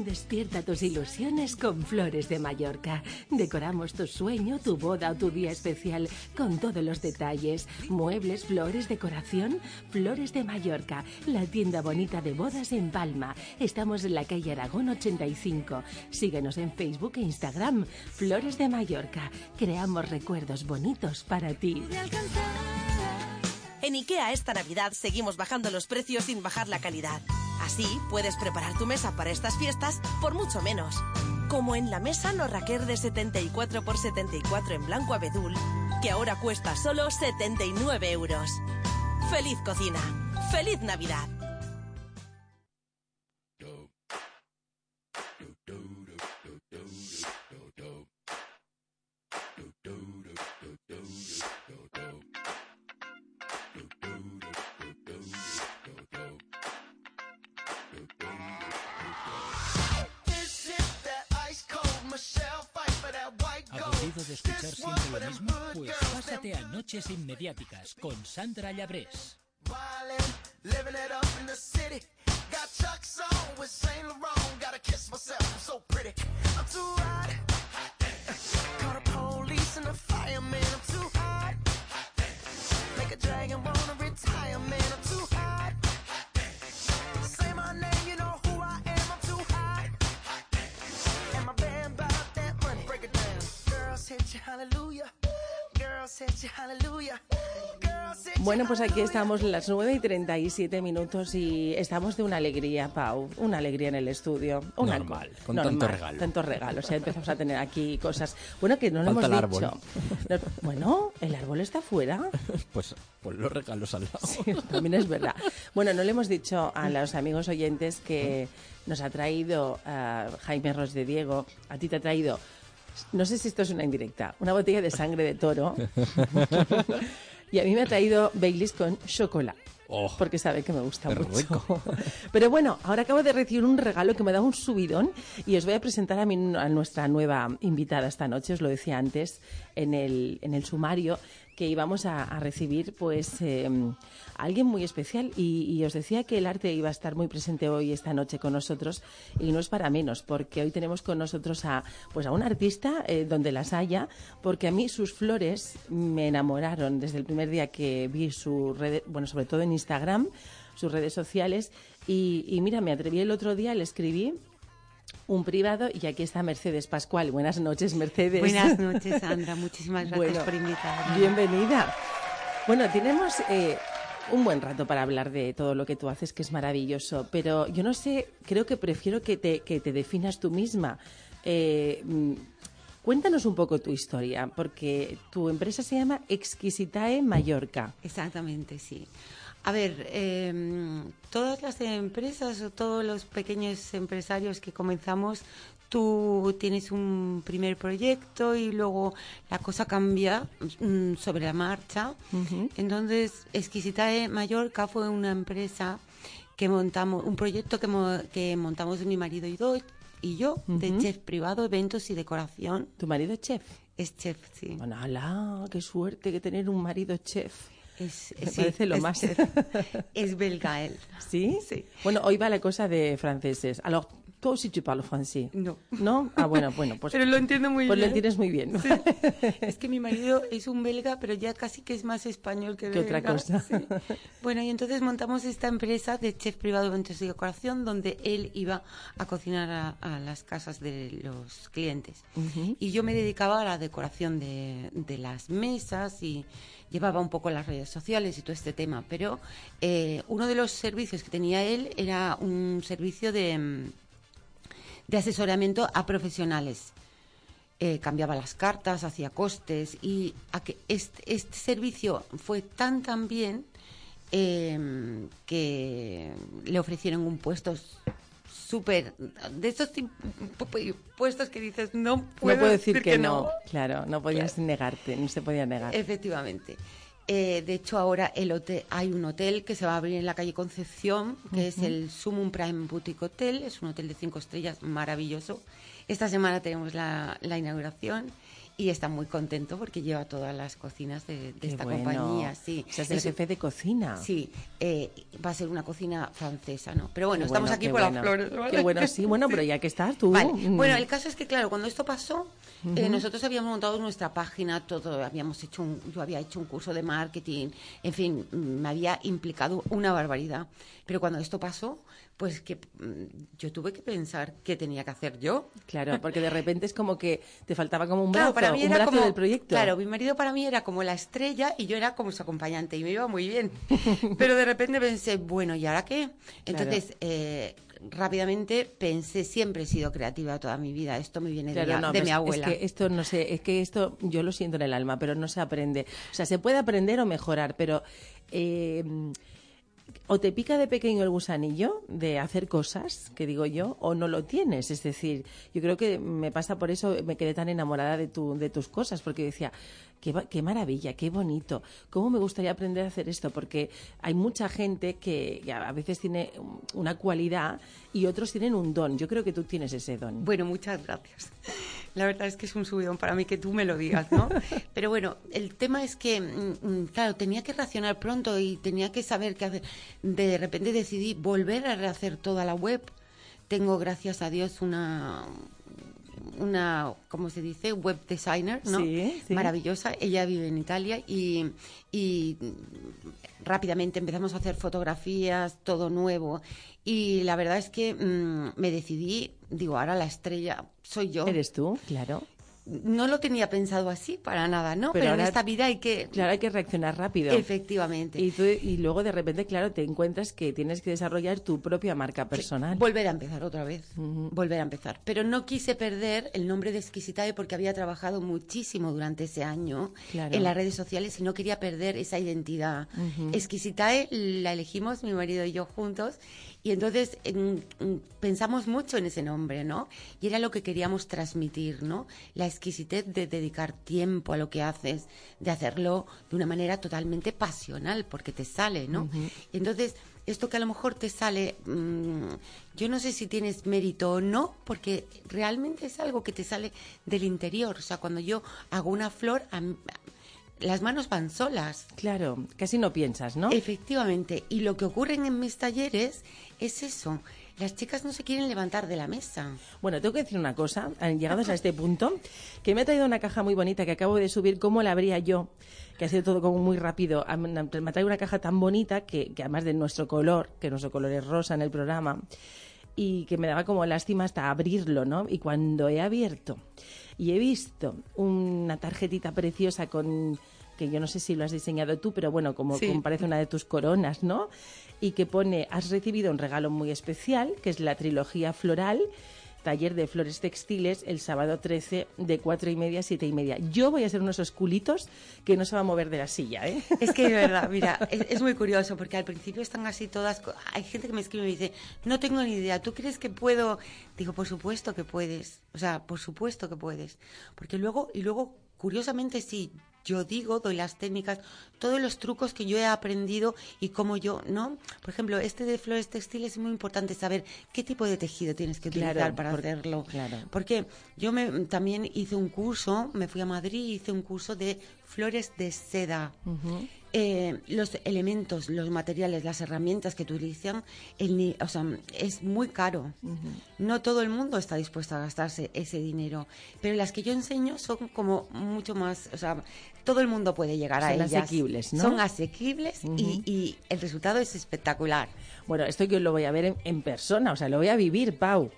Despierta tus ilusiones con Flores de Mallorca. Decoramos tu sueño, tu boda o tu día especial con todos los detalles. Muebles, flores, decoración. Flores de Mallorca, la tienda bonita de bodas en Palma. Estamos en la calle Aragón 85. Síguenos en Facebook e Instagram. Flores de Mallorca. Creamos recuerdos bonitos para ti. En IKEA esta Navidad seguimos bajando los precios sin bajar la calidad. Así puedes preparar tu mesa para estas fiestas por mucho menos. Como en la mesa no raquer de 74 por 74 en blanco abedul, que ahora cuesta solo 79 euros. ¡Feliz cocina! ¡Feliz Navidad! Escuchar siempre lo mismo? Pues pásate a Noches Inmediáticas con Sandra Llabrés. Living it up in the Bueno, pues aquí estamos las 9 y 37 minutos y estamos de una alegría, Pau. Una alegría en el estudio. Una Normal, co- con normal, tanto regalo. Tantos regalos. Ya empezamos a tener aquí cosas. Bueno, que no lo Falta hemos el dicho. árbol. Bueno, el árbol está fuera. Pues, pues los regalos al lado. Sí, también es verdad. Bueno, no le hemos dicho a los amigos oyentes que nos ha traído a Jaime Ros de Diego. A ti te ha traído, no sé si esto es una indirecta, una botella de sangre de toro. y a mí me ha traído Baileys con chocolate. Oh, porque sabe que me gusta mucho. rico. Pero bueno, ahora acabo de recibir un regalo que me da un subidón y os voy a presentar a, mi- a nuestra nueva invitada esta noche. Os lo decía antes en el, en el sumario que íbamos a, recibir pues a alguien muy especial. Y, y os decía que el arte iba a estar muy presente hoy esta noche con nosotros. Y no es para menos porque hoy tenemos con nosotros a pues a un artista eh, donde las haya porque a mí sus flores me enamoraron desde el primer día que vi su red bueno sobre todo en Instagram sus redes sociales. Y, y mira me atreví el otro día le escribí un privado y aquí está Mercedes Pascual. Buenas noches, Mercedes. Buenas noches, Sandra. Muchísimas gracias Bueno, por invitarme. Bienvenida. Bueno, tenemos eh, un buen rato para hablar de todo lo que tú haces, que es maravilloso, pero yo no sé, creo que prefiero que te, que te definas tú misma. Eh, mm, cuéntanos un poco tu historia, porque tu empresa se llama Exquisitae Mallorca. Exactamente, sí. A ver, eh, todas las empresas o todos los pequeños empresarios que comenzamos, tú tienes un primer proyecto y luego la cosa cambia mm, sobre la marcha. Entonces, Exquisitae Mallorca fue una empresa que montamos, un proyecto que, mo- que montamos mi marido y, do- y yo, de chef privado, eventos y decoración. ¿Tu marido es chef? Es chef, sí. Bueno, ala, qué suerte que tener un marido chef. Es, Me sí, parece lo es más. chef. Es belga él. ¿Sí? Sí. Bueno, hoy va la cosa de franceses. Alors, Tú sí tu parles français. No. ¿No? Ah, bueno, bueno, pues... Pero lo entiendo muy pues bien. lo entiendes muy bien. Sí. Es que mi marido es un belga, pero ya casi que es más español que Que otra cosa. sí. Bueno, y entonces montamos esta empresa de chef privado de eventos y decoración donde él iba a cocinar a, a las casas de los clientes. Y yo me dedicaba a la decoración de, de las mesas y llevaba un poco las redes sociales y todo este tema. Pero eh, uno de los servicios que tenía él era un servicio de, mm, de asesoramiento a profesionales. Eh, cambiaba las cartas, hacía costes y a que este, este servicio fue tan tan bien eh, que le ofrecieron un puesto súper de esos puestos que dices no puedo, no puedo decir que, no. Claro, no podías negarte, no se podía negar. Efectivamente. Eh, de hecho, ahora el hotel, hay un hotel que se va a abrir en la calle Concepción, que es el Sumum Prime Boutique Hotel. Es un hotel de cinco estrellas maravilloso. Esta semana tenemos la, la inauguración y está muy contento porque lleva todas las cocinas de, esta bueno. compañía. Sí. O sea, es el jefe de cocina. Sí, eh, va a ser una cocina francesa, ¿no? Pero bueno, Qué estamos bueno, aquí por bueno. las flores. ¿vale? Qué bueno, sí, bueno, pero ya que estás tú. Vale. mm, Bueno, el caso es que, claro, cuando esto pasó, eh, nosotros habíamos montado nuestra página, todo, habíamos hecho un, yo había hecho un curso de marketing, en fin, me había implicado una barbaridad. Pero cuando esto pasó, pues que mm, yo tuve que pensar qué tenía que hacer yo. Claro, porque de repente es como que te faltaba como un Claro, brazo, para mí un era brazo como, del proyecto. Claro, mi marido para mí era como la estrella y yo era como su acompañante y me iba muy bien. Pero de repente pensé, bueno, ¿y ahora qué? Entonces, eh, rápidamente pensé, siempre he sido creativa toda mi vida, esto me viene de, Claro, no, de pues mi abuela. Es que esto no sé, es que esto yo lo siento en el alma, pero no se aprende. O sea, se puede aprender o mejorar, pero eh, o te pica de pequeño el gusanillo de hacer cosas, que digo yo, o no lo tienes. Es decir, yo creo que me pasa por eso, me quedé tan enamorada de, tu, de tus cosas, porque decía, qué, qué maravilla, qué bonito, cómo me gustaría aprender a hacer esto, porque hay mucha gente que a veces tiene una cualidad y otros tienen un don. Yo creo que tú tienes ese don. Bueno, muchas gracias. La verdad es que es un subidón para mí que tú me lo digas, ¿no? Pero bueno, el tema es que, mm, mm, claro, tenía que racionar pronto y tenía que saber qué hacer. De repente decidí volver a rehacer toda la web. Tengo, gracias a Dios, una una, ¿cómo se dice? Web designer, ¿no? Sí, sí. Maravillosa. Ella vive en Italia y, y rápidamente empezamos a hacer fotografías, todo nuevo. Y la verdad es que mm, me decidí, digo, ahora la estrella soy yo. Eres tú, claro. No lo tenía pensado así para nada, ¿no? Pero Pero, ahora- en esta vida hay que... Claro, hay que reaccionar rápido. Efectivamente. Y, tú- y luego de repente, claro, te encuentras que tienes que desarrollar tu propia marca personal. Volver a empezar otra vez. Volver a empezar. Pero no quise perder el nombre de Exquisitae porque había trabajado muchísimo durante ese año Claro. en las redes sociales y no quería perder esa identidad. Ujú. Exquisitae la elegimos mi marido y yo juntos y entonces en- en- pensamos mucho en ese nombre, ¿no? Y era lo que queríamos transmitir, ¿no? La exquisitez de dedicar tiempo a lo que haces, de hacerlo de una manera totalmente pasional, porque te sale, ¿no? Y entonces, esto que a lo mejor te sale, mm, yo no sé si tienes mérito o no, porque realmente es algo que te sale del interior. O sea, cuando yo hago una flor, a las manos van solas. Claro, casi no piensas, ¿no? Efectivamente. Y lo que ocurre en mis talleres es eso. Las chicas no se quieren levantar de la mesa. Bueno, tengo que decir una cosa, eh, llegados a este punto, que me ha traído una caja muy bonita que acabo de subir, ¿cómo la abría yo? Que ha sido todo como muy rápido. Me me ha traído una caja tan bonita que, que además de nuestro color, que nuestro color es rosa en el programa, y que me daba como lástima hasta abrirlo, ¿no? Y cuando he abierto y he visto una tarjetita preciosa con que yo no sé si lo has diseñado tú, pero bueno, como, Sí. como parece una de tus coronas, ¿no? Y que pone, has recibido un regalo muy especial, que es la trilogía floral, taller de flores textiles, el sábado 13 de cuatro y media a siete y media. Yo voy a ser uno de esos culitos que no se va a mover de la silla, ¿eh? Es que de verdad, mira, es, es muy curioso porque al principio están así todas. Hay gente que me escribe y me dice, no tengo ni idea, ¿tú crees que puedo? Digo, por supuesto que puedes. O sea, por supuesto que puedes. Porque luego, y luego, curiosamente, sí, yo digo, doy las técnicas, todos los trucos que yo he aprendido y cómo yo, ¿no? Por ejemplo, este de flores textiles es muy importante saber qué tipo de tejido tienes que utilizar Claro, para por- hacerlo. claro. Porque yo me, también hice un curso, me fui a Madrid y hice un curso de flores de seda. Eh, los elementos, los materiales, las herramientas que utilizan, el, o sea, es muy caro. No todo el mundo está dispuesto a gastarse ese dinero, pero las que yo enseño son como mucho más, o sea, todo el mundo puede llegar a Son ellas. asequibles, ¿no? Son asequibles y, y el resultado es espectacular. Bueno, esto yo lo voy a ver en, en persona, o sea, lo voy a vivir, Pau.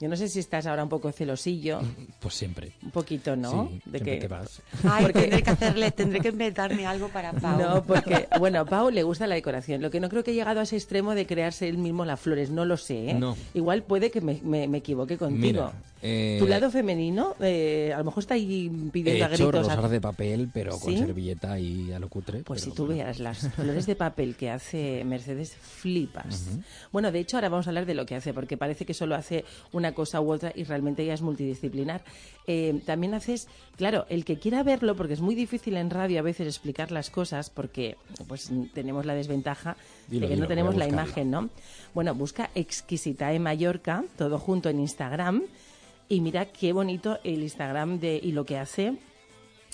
Yo no sé si estás ahora un poco celosillo, Pues siempre. un poquito, ¿no? Sí, siempre que vas. Ay, tendré que hacerle, tendré que inventarme algo para Pau. No, porque, bueno, a Pau le gusta la decoración. Lo que no creo que he llegado a ese extremo de crearse él mismo las flores, no lo sé. ¿eh? No. Igual puede que me, me- me equivoque contigo. Mira, eh, tu lado femenino, eh, a lo mejor está ahí pidiendo a hecho gritos. a- rosas de papel, pero con ¿Sí? servilleta y a lo cutre. Pues si tú bueno. veas las flores de papel que hace Mercedes, flipas. Bueno, de hecho, ahora vamos a hablar de lo que hace, porque parece que solo hace una cosa u otra y realmente ella es multidisciplinar. Eh, también haces, claro, el que quiera verlo, porque es muy difícil en radio a veces explicar las cosas, porque pues tenemos la desventaja Dilo, de que dilo, no tenemos a la imagen, ¿no? Bueno, busca Exquisitae Mallorca, todo junto en Instagram, y mira qué bonito el Instagram de y lo que hace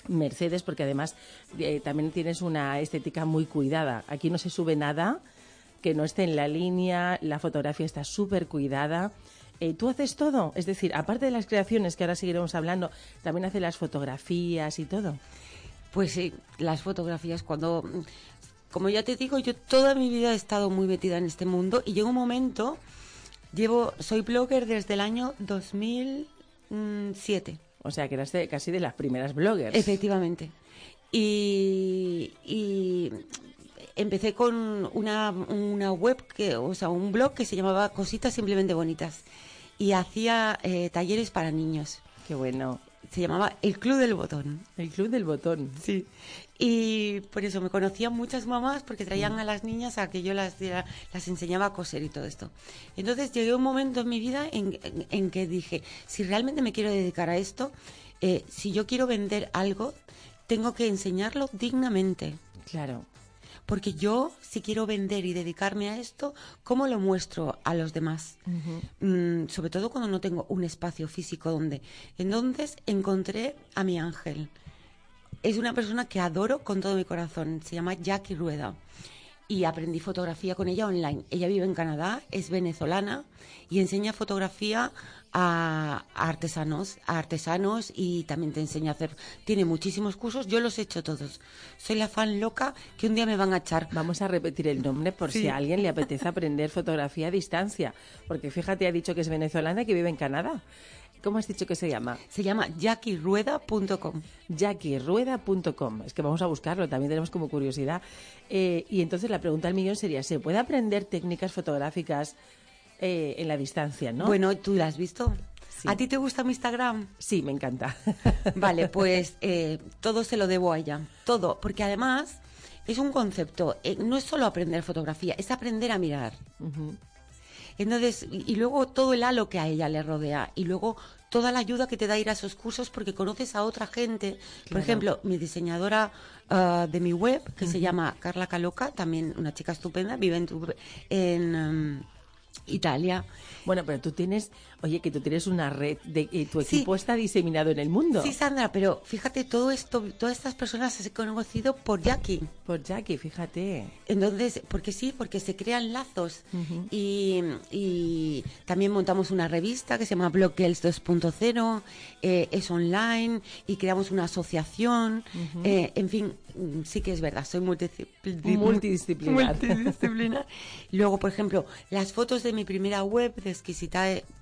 Mercedes, porque además eh, también tienes una estética muy cuidada. Aquí no se sube nada que no esté en la línea, la fotografía está súper cuidada. Eh, ¿Tú haces todo? Es decir, aparte de las creaciones, que ahora seguiremos hablando, también hace las fotografías y todo. Pues sí, las fotografías cuando como ya te digo, yo toda mi vida he estado muy metida en este mundo y llega un momento llevo soy blogger desde el año 2007. O sea, que eras de- casi de las primeras bloggers. Efectivamente. Y, y empecé con una, una web, que, o sea, un blog que se llamaba Cositas Simplemente Bonitas. Y hacía eh, talleres para niños. Qué bueno. Se llamaba El Club del Botón. El Club del Botón. Sí. Y por eso me conocían muchas mamás porque traían a las niñas a que yo las, las enseñaba a coser y todo esto. Entonces llegué un momento en mi vida en, en- en que dije, si realmente me quiero dedicar a esto, eh, si yo quiero vender algo, tengo que enseñarlo dignamente. Claro. Porque yo, si quiero vender y dedicarme a esto, ¿cómo lo muestro a los demás? Mm, sobre todo cuando no tengo un espacio físico donde. Entonces encontré a mi ángel. Es una persona que adoro con todo mi corazón. Se llama Jackie Rueda. Y aprendí fotografía con ella online. Ella vive en Canadá, es venezolana y enseña fotografía a, artesanos, a artesanos y también te enseña a hacer. Tiene muchísimos cursos, yo los he hecho todos. Soy la fan loca que un día me van a echar. Vamos a repetir el nombre por Sí. si a alguien le apetece aprender fotografía a distancia. Porque fíjate, ha dicho que es venezolana y que vive en Canadá. ¿Cómo has dicho que se llama? Se llama jackierueda.com. jackierueda.com. Es que vamos a buscarlo, también tenemos como curiosidad. Eh, y entonces la pregunta al millón sería, ¿se puede aprender técnicas fotográficas eh, en la distancia, no? Bueno, ¿tú la has visto? Sí. ¿A ti te gusta mi Instagram? Sí, me encanta. Vale, pues eh, todo se lo debo a ella. Todo. Porque además es un concepto. no es solo aprender fotografía, es aprender a mirar. Ujú. Entonces, y, luego todo el halo que a ella le rodea. Y luego toda la ayuda que te da ir a esos cursos porque conoces a otra gente. Por ejemplo, mi diseñadora ah, de mi web, que se llama Carla Caloca, también una chica estupenda, vive en, tu- en em, Italia. Bueno, pero tú tienes, oye, que tú tienes una red, de, y tu Sí. equipo está diseminado en el mundo. Sí, Sandra, pero fíjate, todo esto, todas estas personas se han conocido por Jackie. Por Jackie, fíjate. Entonces, porque sí, porque se crean lazos. y, y también montamos una revista que se llama Blog Girls 2.0, eh, es online y creamos una asociación. Eh, en fin, sí que es verdad, soy multidisciplinar. Multidisciplinar. Multidisciplinar. Luego, por ejemplo, las fotos de mi primera web de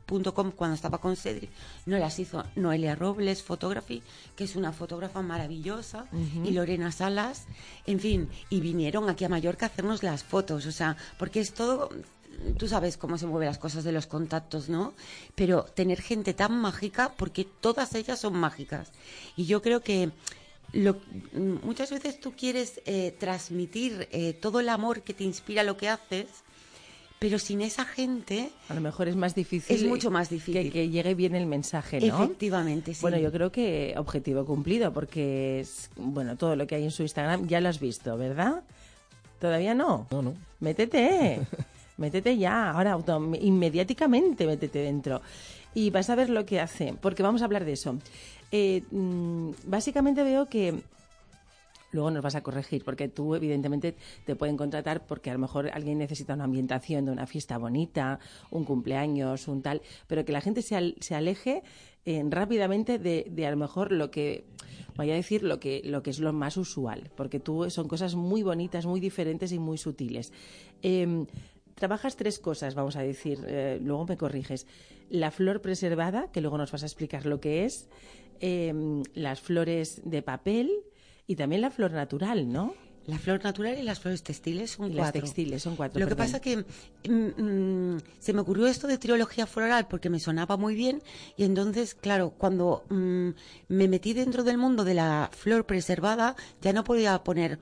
exquisitae.com cuando estaba con Cedric, no las hizo Noelia Robles Photography, que es una fotógrafa maravillosa, y Lorena Salas, en fin, y vinieron aquí a Mallorca a hacernos las fotos, o sea, porque es todo, tú sabes cómo se mueven las cosas de los contactos, ¿no? Pero tener gente tan mágica, porque todas ellas son mágicas. Y yo creo que lo- muchas veces tú quieres eh, transmitir eh, todo el amor que te inspira lo que haces, pero sin esa gente A lo mejor es más difícil. es mucho más que, difícil. que llegue bien el mensaje, ¿no? Efectivamente, sí. Bueno, yo creo que objetivo cumplido, porque es, bueno, todo lo que hay en su Instagram ya lo has visto, ¿verdad? ¿Todavía no? No, no. Métete, métete ya, ahora auto- inmediáticamente métete dentro. Y vas a ver lo que hace, porque vamos a hablar de eso. Eh, mm, básicamente veo que Luego nos vas a corregir, porque tú, evidentemente, te pueden contratar porque a lo mejor alguien necesita una ambientación de una fiesta bonita, un cumpleaños, un tal, pero que la gente se, al- se aleje eh, rápidamente de, a lo mejor lo que, voy a decir, lo que, lo que es lo más usual, porque tú son cosas muy bonitas, muy diferentes y muy sutiles. Em, Trabajas tres cosas, vamos a decir, eh, luego me corriges. La flor preservada, que luego nos vas a explicar lo que es, em, las flores de papel y también la flor natural, ¿no? La flor natural y las flores textiles son Y las cuatro. textiles son cuatro. Lo que pasa que mm, mm, se me ocurrió esto de trilogía floral porque me sonaba muy bien y entonces, claro, cuando mm, me metí dentro del mundo de la flor preservada, ya no podía poner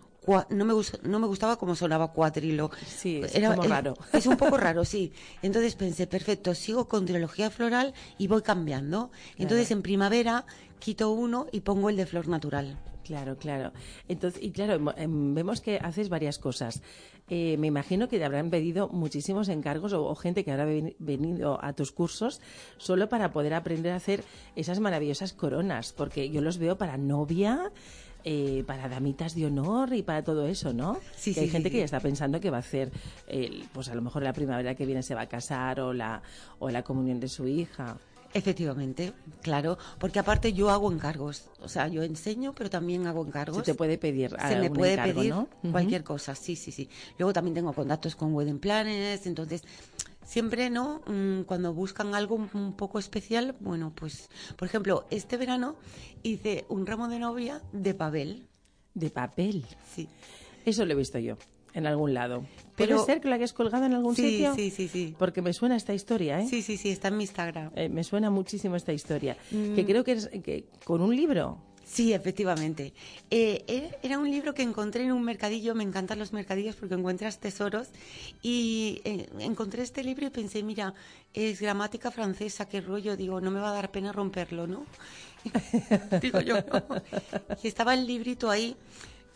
no me, no me gustaba como sonaba cuatrilo. Sí, es como raro. Es un poco raro, sí. Entonces pensé, perfecto, sigo con trilogía floral y voy cambiando. Entonces en primavera quito uno y pongo el de flor natural. Claro, claro. Entonces, y claro, em, vemos que haces varias cosas. Eh, me imagino que te habrán pedido muchísimos encargos o, o gente que habrá ven- venido a tus cursos solo para poder aprender a hacer esas maravillosas coronas, porque yo los veo para novia, eh, para damitas de honor y para todo eso, ¿no? Sí, Que hay sí, gente sí, que ya está pensando que va a hacer, pues a lo mejor la primavera que viene se va a casar o la, o la comunión de su hija. Efectivamente, claro, porque aparte yo hago encargos, o sea, yo enseño, pero también hago encargos. Se te puede pedir Se me puede encargo, pedir cualquier cosa, sí, sí, sí. Luego también tengo contactos con wedding planners, entonces siempre, ¿no? Mm, Cuando buscan algo un poco especial, bueno, pues, por ejemplo, este verano hice un ramo de novia de papel. De papel. Sí. Eso lo he visto yo, en algún lado. Pero- ¿Puede ser que lo hayas colgado en algún Sí, sitio? sí, sí, sí. Porque me suena esta historia, ¿eh? Sí, sí, sí, está en mi Instagram. Eh, me suena muchísimo esta historia. Mm. Que creo que es que con un libro. Sí, efectivamente. Eh, era- era un libro que encontré en un mercadillo, me encantan los mercadillos porque encuentras tesoros, y eh, encontré este libro y pensé, mira, es gramática francesa, qué rollo, digo, no me va a dar pena romperlo, ¿no? digo yo, no. Y estaba el librito ahí,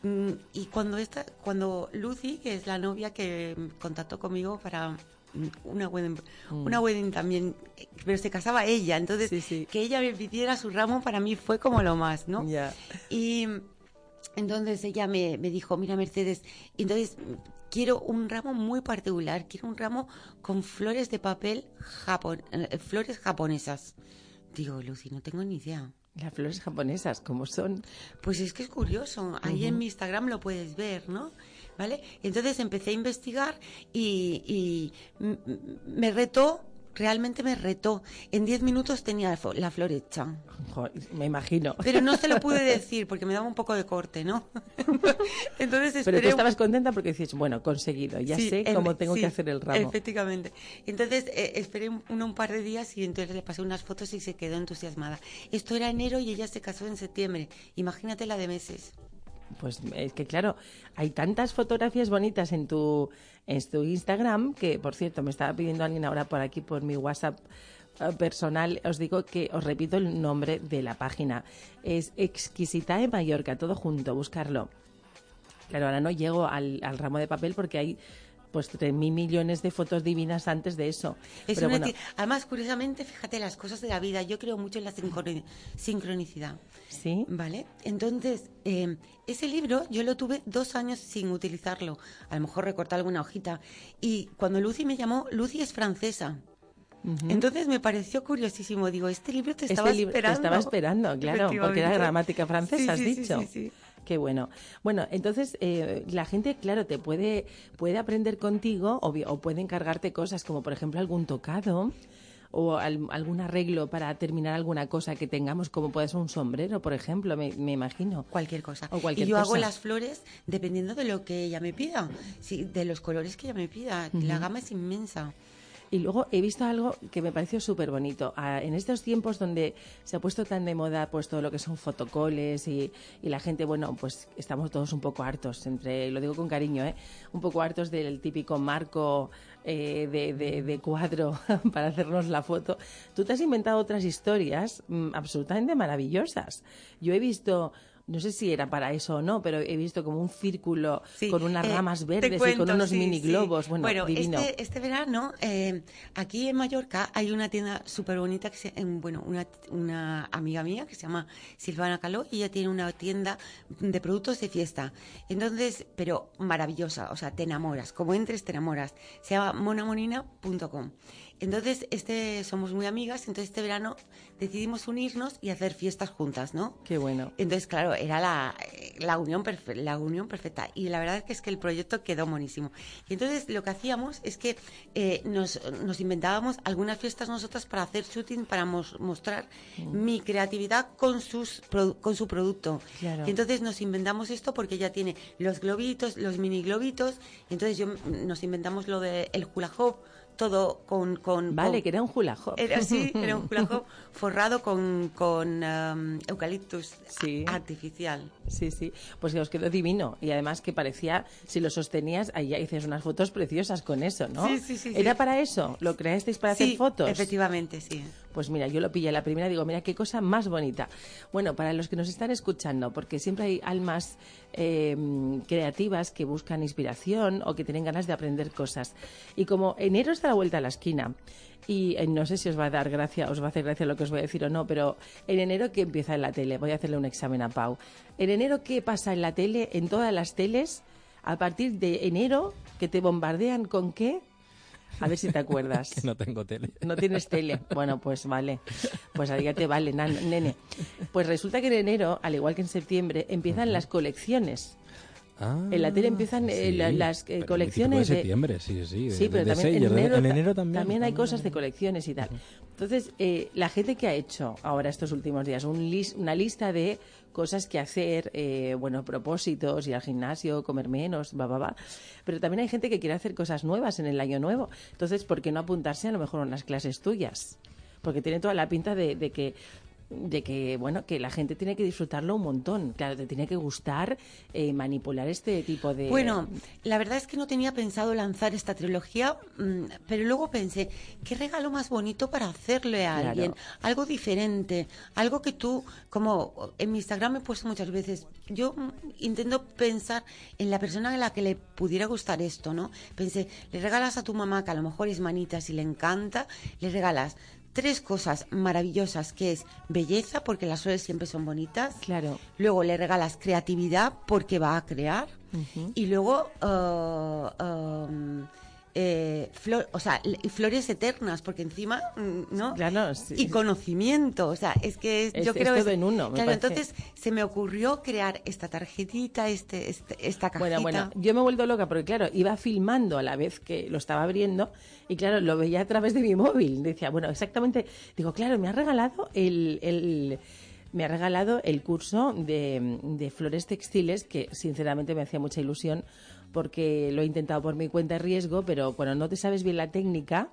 y cuando, esta, cuando Lucy, que es la novia que contactó conmigo para mm, una wedding, Mm. una wedding también, pero se casaba ella, entonces que ella me pidiera su ramo para mí fue como lo más, ¿no? Y entonces ella me, me dijo, mira Mercedes, entonces mm, quiero un ramo muy particular, quiero un ramo con flores de papel japon eh, flores japonesas. Digo, Lucy, no tengo ni idea. Las flores japonesas, ¿cómo son? Pues es que es curioso, ahí en mi Instagram lo puedes ver, ¿no? ¿Vale? Entonces empecé a investigar y, y me retó, realmente me retó. En 10 minutos tenía la flor hecha. Me imagino. Pero no se lo pude decir porque me daba un poco de corte, ¿no? Entonces Pero esperé tú un- estabas contenta porque dices, bueno, conseguido, ya Sí, sé cómo tengo sí, que hacer el ramo. Efectivamente. Entonces eh, esperé un, un par de días y entonces le pasé unas fotos y se quedó entusiasmada. Esto era enero y ella se casó en septiembre. Imagínate la de meses. Pues es que claro, hay tantas fotografías bonitas en tu, en tu Instagram que, por cierto, me estaba pidiendo alguien ahora por aquí por mi WhatsApp eh, personal. Os digo que os repito el nombre de la página. Es Exquisitae Mallorca, todo junto, buscarlo. Claro, ahora no llego al ramo de papel porque hay pues tres mil millones de fotos divinas antes de eso. Es Pero una bueno, ti- Además, curiosamente, fíjate las cosas de la vida. Yo creo mucho en la sincroni- sincronicidad. Sí. ¿Vale? Entonces, eh, ese libro yo lo tuve dos años sin utilizarlo. A lo mejor recorté alguna hojita. Y cuando Lucy me llamó, Lucy es francesa. Entonces me pareció curiosísimo. Digo, este libro te Este estaba libro- te esperando. estaba esperando, claro, porque era gramática francesa, Sí, has sí, sí, dicho. sí, sí. Qué bueno. Bueno, entonces eh, la gente, claro, te puede, puede aprender contigo o, puede encargarte cosas como, por ejemplo, algún tocado o al- algún arreglo para terminar alguna cosa que tengamos, como puede ser un sombrero, por ejemplo, me, me imagino. Cualquier cosa. O cualquier y yo hago las flores dependiendo de lo que ella me pida, sí, de los colores que ella me pida. La gama es inmensa. Y luego he visto algo que me pareció súper bonito. En estos tiempos donde se ha puesto tan de moda pues todo lo que son fotocoles y, y la gente, bueno, pues estamos todos un poco hartos, entre, lo digo con cariño, ¿eh? un poco hartos del típico marco eh, de, de- de cuadro para hacernos la foto. Tú te has inventado otras historias mm, absolutamente maravillosas. Yo he visto no sé si era para eso o no, pero he visto como un círculo Sí, con unas eh, ramas verdes y con unos sí, mini sí. globos. Bueno, divino. Este, este verano, eh, aquí en Mallorca, hay una tienda súper bonita, que se, em, bueno, una, una amiga mía que se llama Silvana Caló, y ella tiene una tienda de productos de fiesta. Entonces, pero maravillosa, o sea, te enamoras. Como entres, te enamoras. Se llama monamonina.com. Entonces, este, somos muy amigas, entonces este verano decidimos unirnos y hacer fiestas juntas, ¿no? Qué bueno. Entonces, claro, era la, la, unión perfe- la unión perfecta. Y la verdad es que, es que el proyecto quedó buenísimo. Y entonces lo que hacíamos es que eh, nos, nos inventábamos algunas fiestas nosotras para hacer shooting, para mos- mostrar mi creatividad con, sus, con su producto. Claro. Y entonces nos inventamos esto porque ella tiene los globitos, los mini globitos. Y entonces yo, nos inventamos lo del el hula hoop, todo con... con Vale, con- que era un hula hoop. era así, era un hula hoop forrado con, con um, eucaliptus artificial. Sí, sí. Pues que os quedó divino. Y además que parecía, si lo sostenías, ahí ya dices unas fotos preciosas con eso, ¿no? Sí, sí, sí, ¿Era sí. para eso? ¿Lo creasteis para Sí, hacer fotos? efectivamente, sí. Pues mira, yo lo pillé la primera digo, mira qué cosa más bonita. Bueno, para los que nos están escuchando, porque siempre hay almas eh, creativas que buscan inspiración o que tienen ganas de aprender cosas. Y como enero está la vuelta a la esquina, y eh, no sé si os va a dar gracia, os va a hacer gracia lo que os voy a decir o no, pero en enero, ¿qué empieza en la tele? Voy a hacerle un examen a Pau. En enero, ¿qué pasa en la tele, en todas las teles? A partir de enero, que te bombardean con qué? A ver si te acuerdas. Que no tengo tele. No tienes tele. Bueno, pues vale. Pues ahí ya te vale, nan- nene. Pues resulta que en enero, al igual que en septiembre, empiezan las colecciones. en la tele empiezan eh, la- las eh, colecciones 25 de septiembre, sí, sí. de- Sí, pero de también en enero, en enero también. hay cosas de colecciones y tal. Entonces, eh, la gente que ha hecho ahora estos últimos días un lis- una lista de cosas que hacer, eh, bueno, propósitos, ir al gimnasio, comer menos, va, va, va. Pero también hay gente que quiere hacer cosas nuevas en el año nuevo. Entonces, ¿por qué no apuntarse a lo mejor a unas clases tuyas? Porque tiene toda la pinta de, de que de que bueno que la gente tiene que disfrutarlo un montón claro te tiene que gustar eh, manipular este tipo de Bueno, la verdad es que no tenía pensado lanzar esta trilogía, mm, pero luego pensé, qué regalo más bonito para hacerle a Claro. alguien, algo diferente, algo que tú, como en mi Instagram he puesto muchas veces, yo mm, intento pensar en la persona a la que le pudiera gustar esto, ¿no? Pensé, le regalas a tu mamá, que a lo mejor es manitas y le encanta, le regalas tres cosas maravillosas, que es belleza, porque las flores siempre son bonitas. Claro. Luego le regalas creatividad, porque va a crear. Y luego, uh, um, eh, flor- o sea, flores eternas, porque encima, mm, ¿no? Claro, sí. Y conocimiento, o sea, es que es, Es- yo es creo todo en uno, me Claro, parece. entonces se me ocurrió crear esta tarjetita, este, este- esta cajita. Bueno, bueno, yo me he vuelto loca porque, claro, iba filmando a la vez que lo estaba abriendo y, claro, lo veía a través de mi móvil. Decía, bueno, exactamente. Digo, claro, me ha regalado el. el- me ha regalado el curso de, de flores textiles que sinceramente me hacía mucha ilusión porque lo he intentado por mi cuenta de riesgo, pero cuando no te sabes bien la técnica,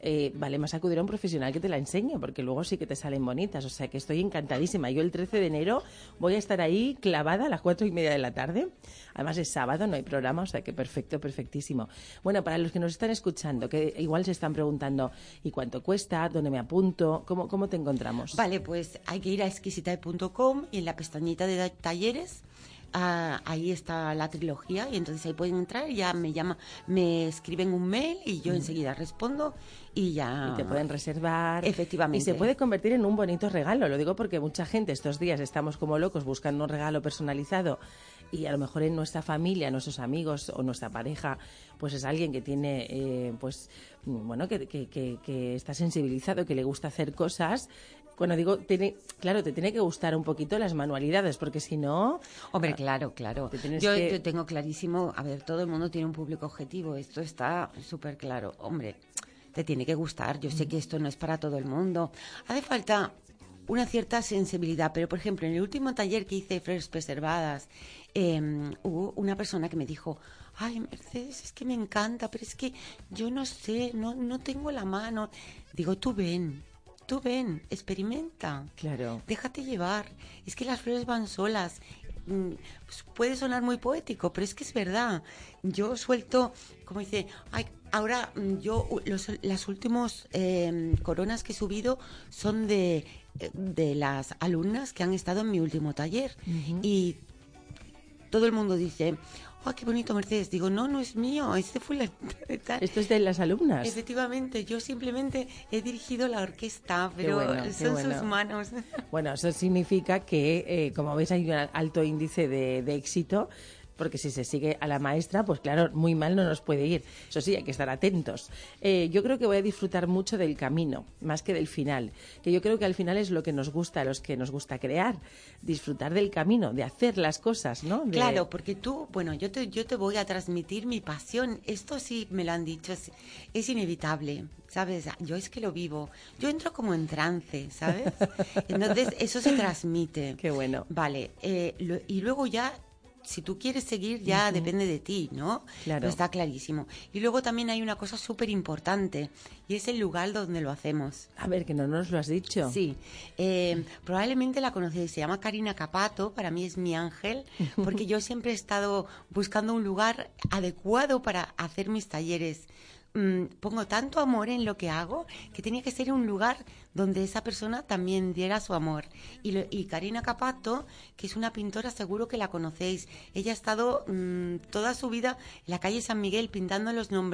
eh, vale más acudir a un profesional que te la enseñe, porque luego sí que te salen bonitas. O sea que estoy encantadísima. Yo el 13 de enero voy a estar ahí clavada a las cuatro y media de la tarde. Además es sábado, no hay programa, o sea que perfecto, perfectísimo. Bueno, para los que nos están escuchando, que igual se están preguntando, ¿y cuánto cuesta? ¿Dónde me apunto? ¿Cómo, cómo te encontramos? Vale, pues hay que ir a exquisitae.com y en la pestañita de talleres ah, ahí está la trilogía y entonces ahí pueden entrar ya me llama, me escriben un mail y yo enseguida respondo y ya y te pueden reservar. Efectivamente. Y se puede convertir en un bonito regalo. Lo digo porque mucha gente estos días estamos como locos buscando un regalo personalizado y a lo mejor en nuestra familia, nuestros amigos o nuestra pareja, pues es alguien que tiene, eh, pues, bueno, que, que, que, que está sensibilizado, que le gusta hacer cosas. Cuando digo, tiene, claro, te tiene que gustar un poquito las manualidades, porque si no... Hombre, claro, claro. tienes Yo, que- yo tengo clarísimo, a ver, todo el mundo tiene un público objetivo, esto está súper claro. Hombre, te tiene que gustar, yo sé que esto no es para todo el mundo. Hace falta una cierta sensibilidad, pero por ejemplo, en el último taller que hice flores preservadas, eh, hubo una persona que me dijo, ay, Mercedes, es que me encanta, pero es que yo no sé, no, no tengo la mano. Digo, tú ven, tú ven, experimenta. Claro. Déjate llevar. Es que las flores van solas. mm, pues puede sonar muy poético, pero es que es verdad. Yo suelto, como dice, ay, ahora mm, yo los, las últimos eh, coronas que he subido son de, eh, de las alumnas que han estado en mi último taller. Y todo el mundo dice, ¡oh, qué bonito Mercedes! Digo, no, no es mío, este fue la... Esto es de las alumnas. Efectivamente, yo simplemente he dirigido la orquesta, pero bueno, son bueno. sus manos. Bueno, eso significa que, eh, como veis, hay un alto índice de, de éxito, porque si se sigue a la maestra, pues claro, muy mal no nos puede ir. Eso sí, hay que estar atentos. Eh, yo creo que voy a disfrutar mucho del camino, más que del final. Que yo creo que al final es lo que nos gusta, a los que nos gusta crear. Disfrutar del camino, de hacer las cosas, ¿no? De- Claro, porque tú, bueno, yo te, yo te voy a transmitir mi pasión. Esto sí me lo han dicho, es, es inevitable, ¿sabes? Yo es que lo vivo. Yo entro como en trance, ¿sabes? Entonces, eso se transmite. Qué bueno. Vale, eh, lo- y luego ya, si tú quieres seguir, ya depende de ti, ¿no? Claro. Pero está clarísimo. Y luego también hay una cosa súper importante, y es el lugar donde lo hacemos. A ver, que no nos lo has dicho. Sí, eh, probablemente la conocéis, se llama Karina Capato, para mí es mi ángel, porque yo siempre he estado buscando un lugar adecuado para hacer mis talleres. Mm, pongo tanto amor en lo que hago que tenía que ser un lugar donde esa persona también diera su amor. Y, lo- y Karina Capato, que es una pintora, seguro que la conocéis. Ella ha estado mm, toda su vida en la calle San Miguel pintando los nombres,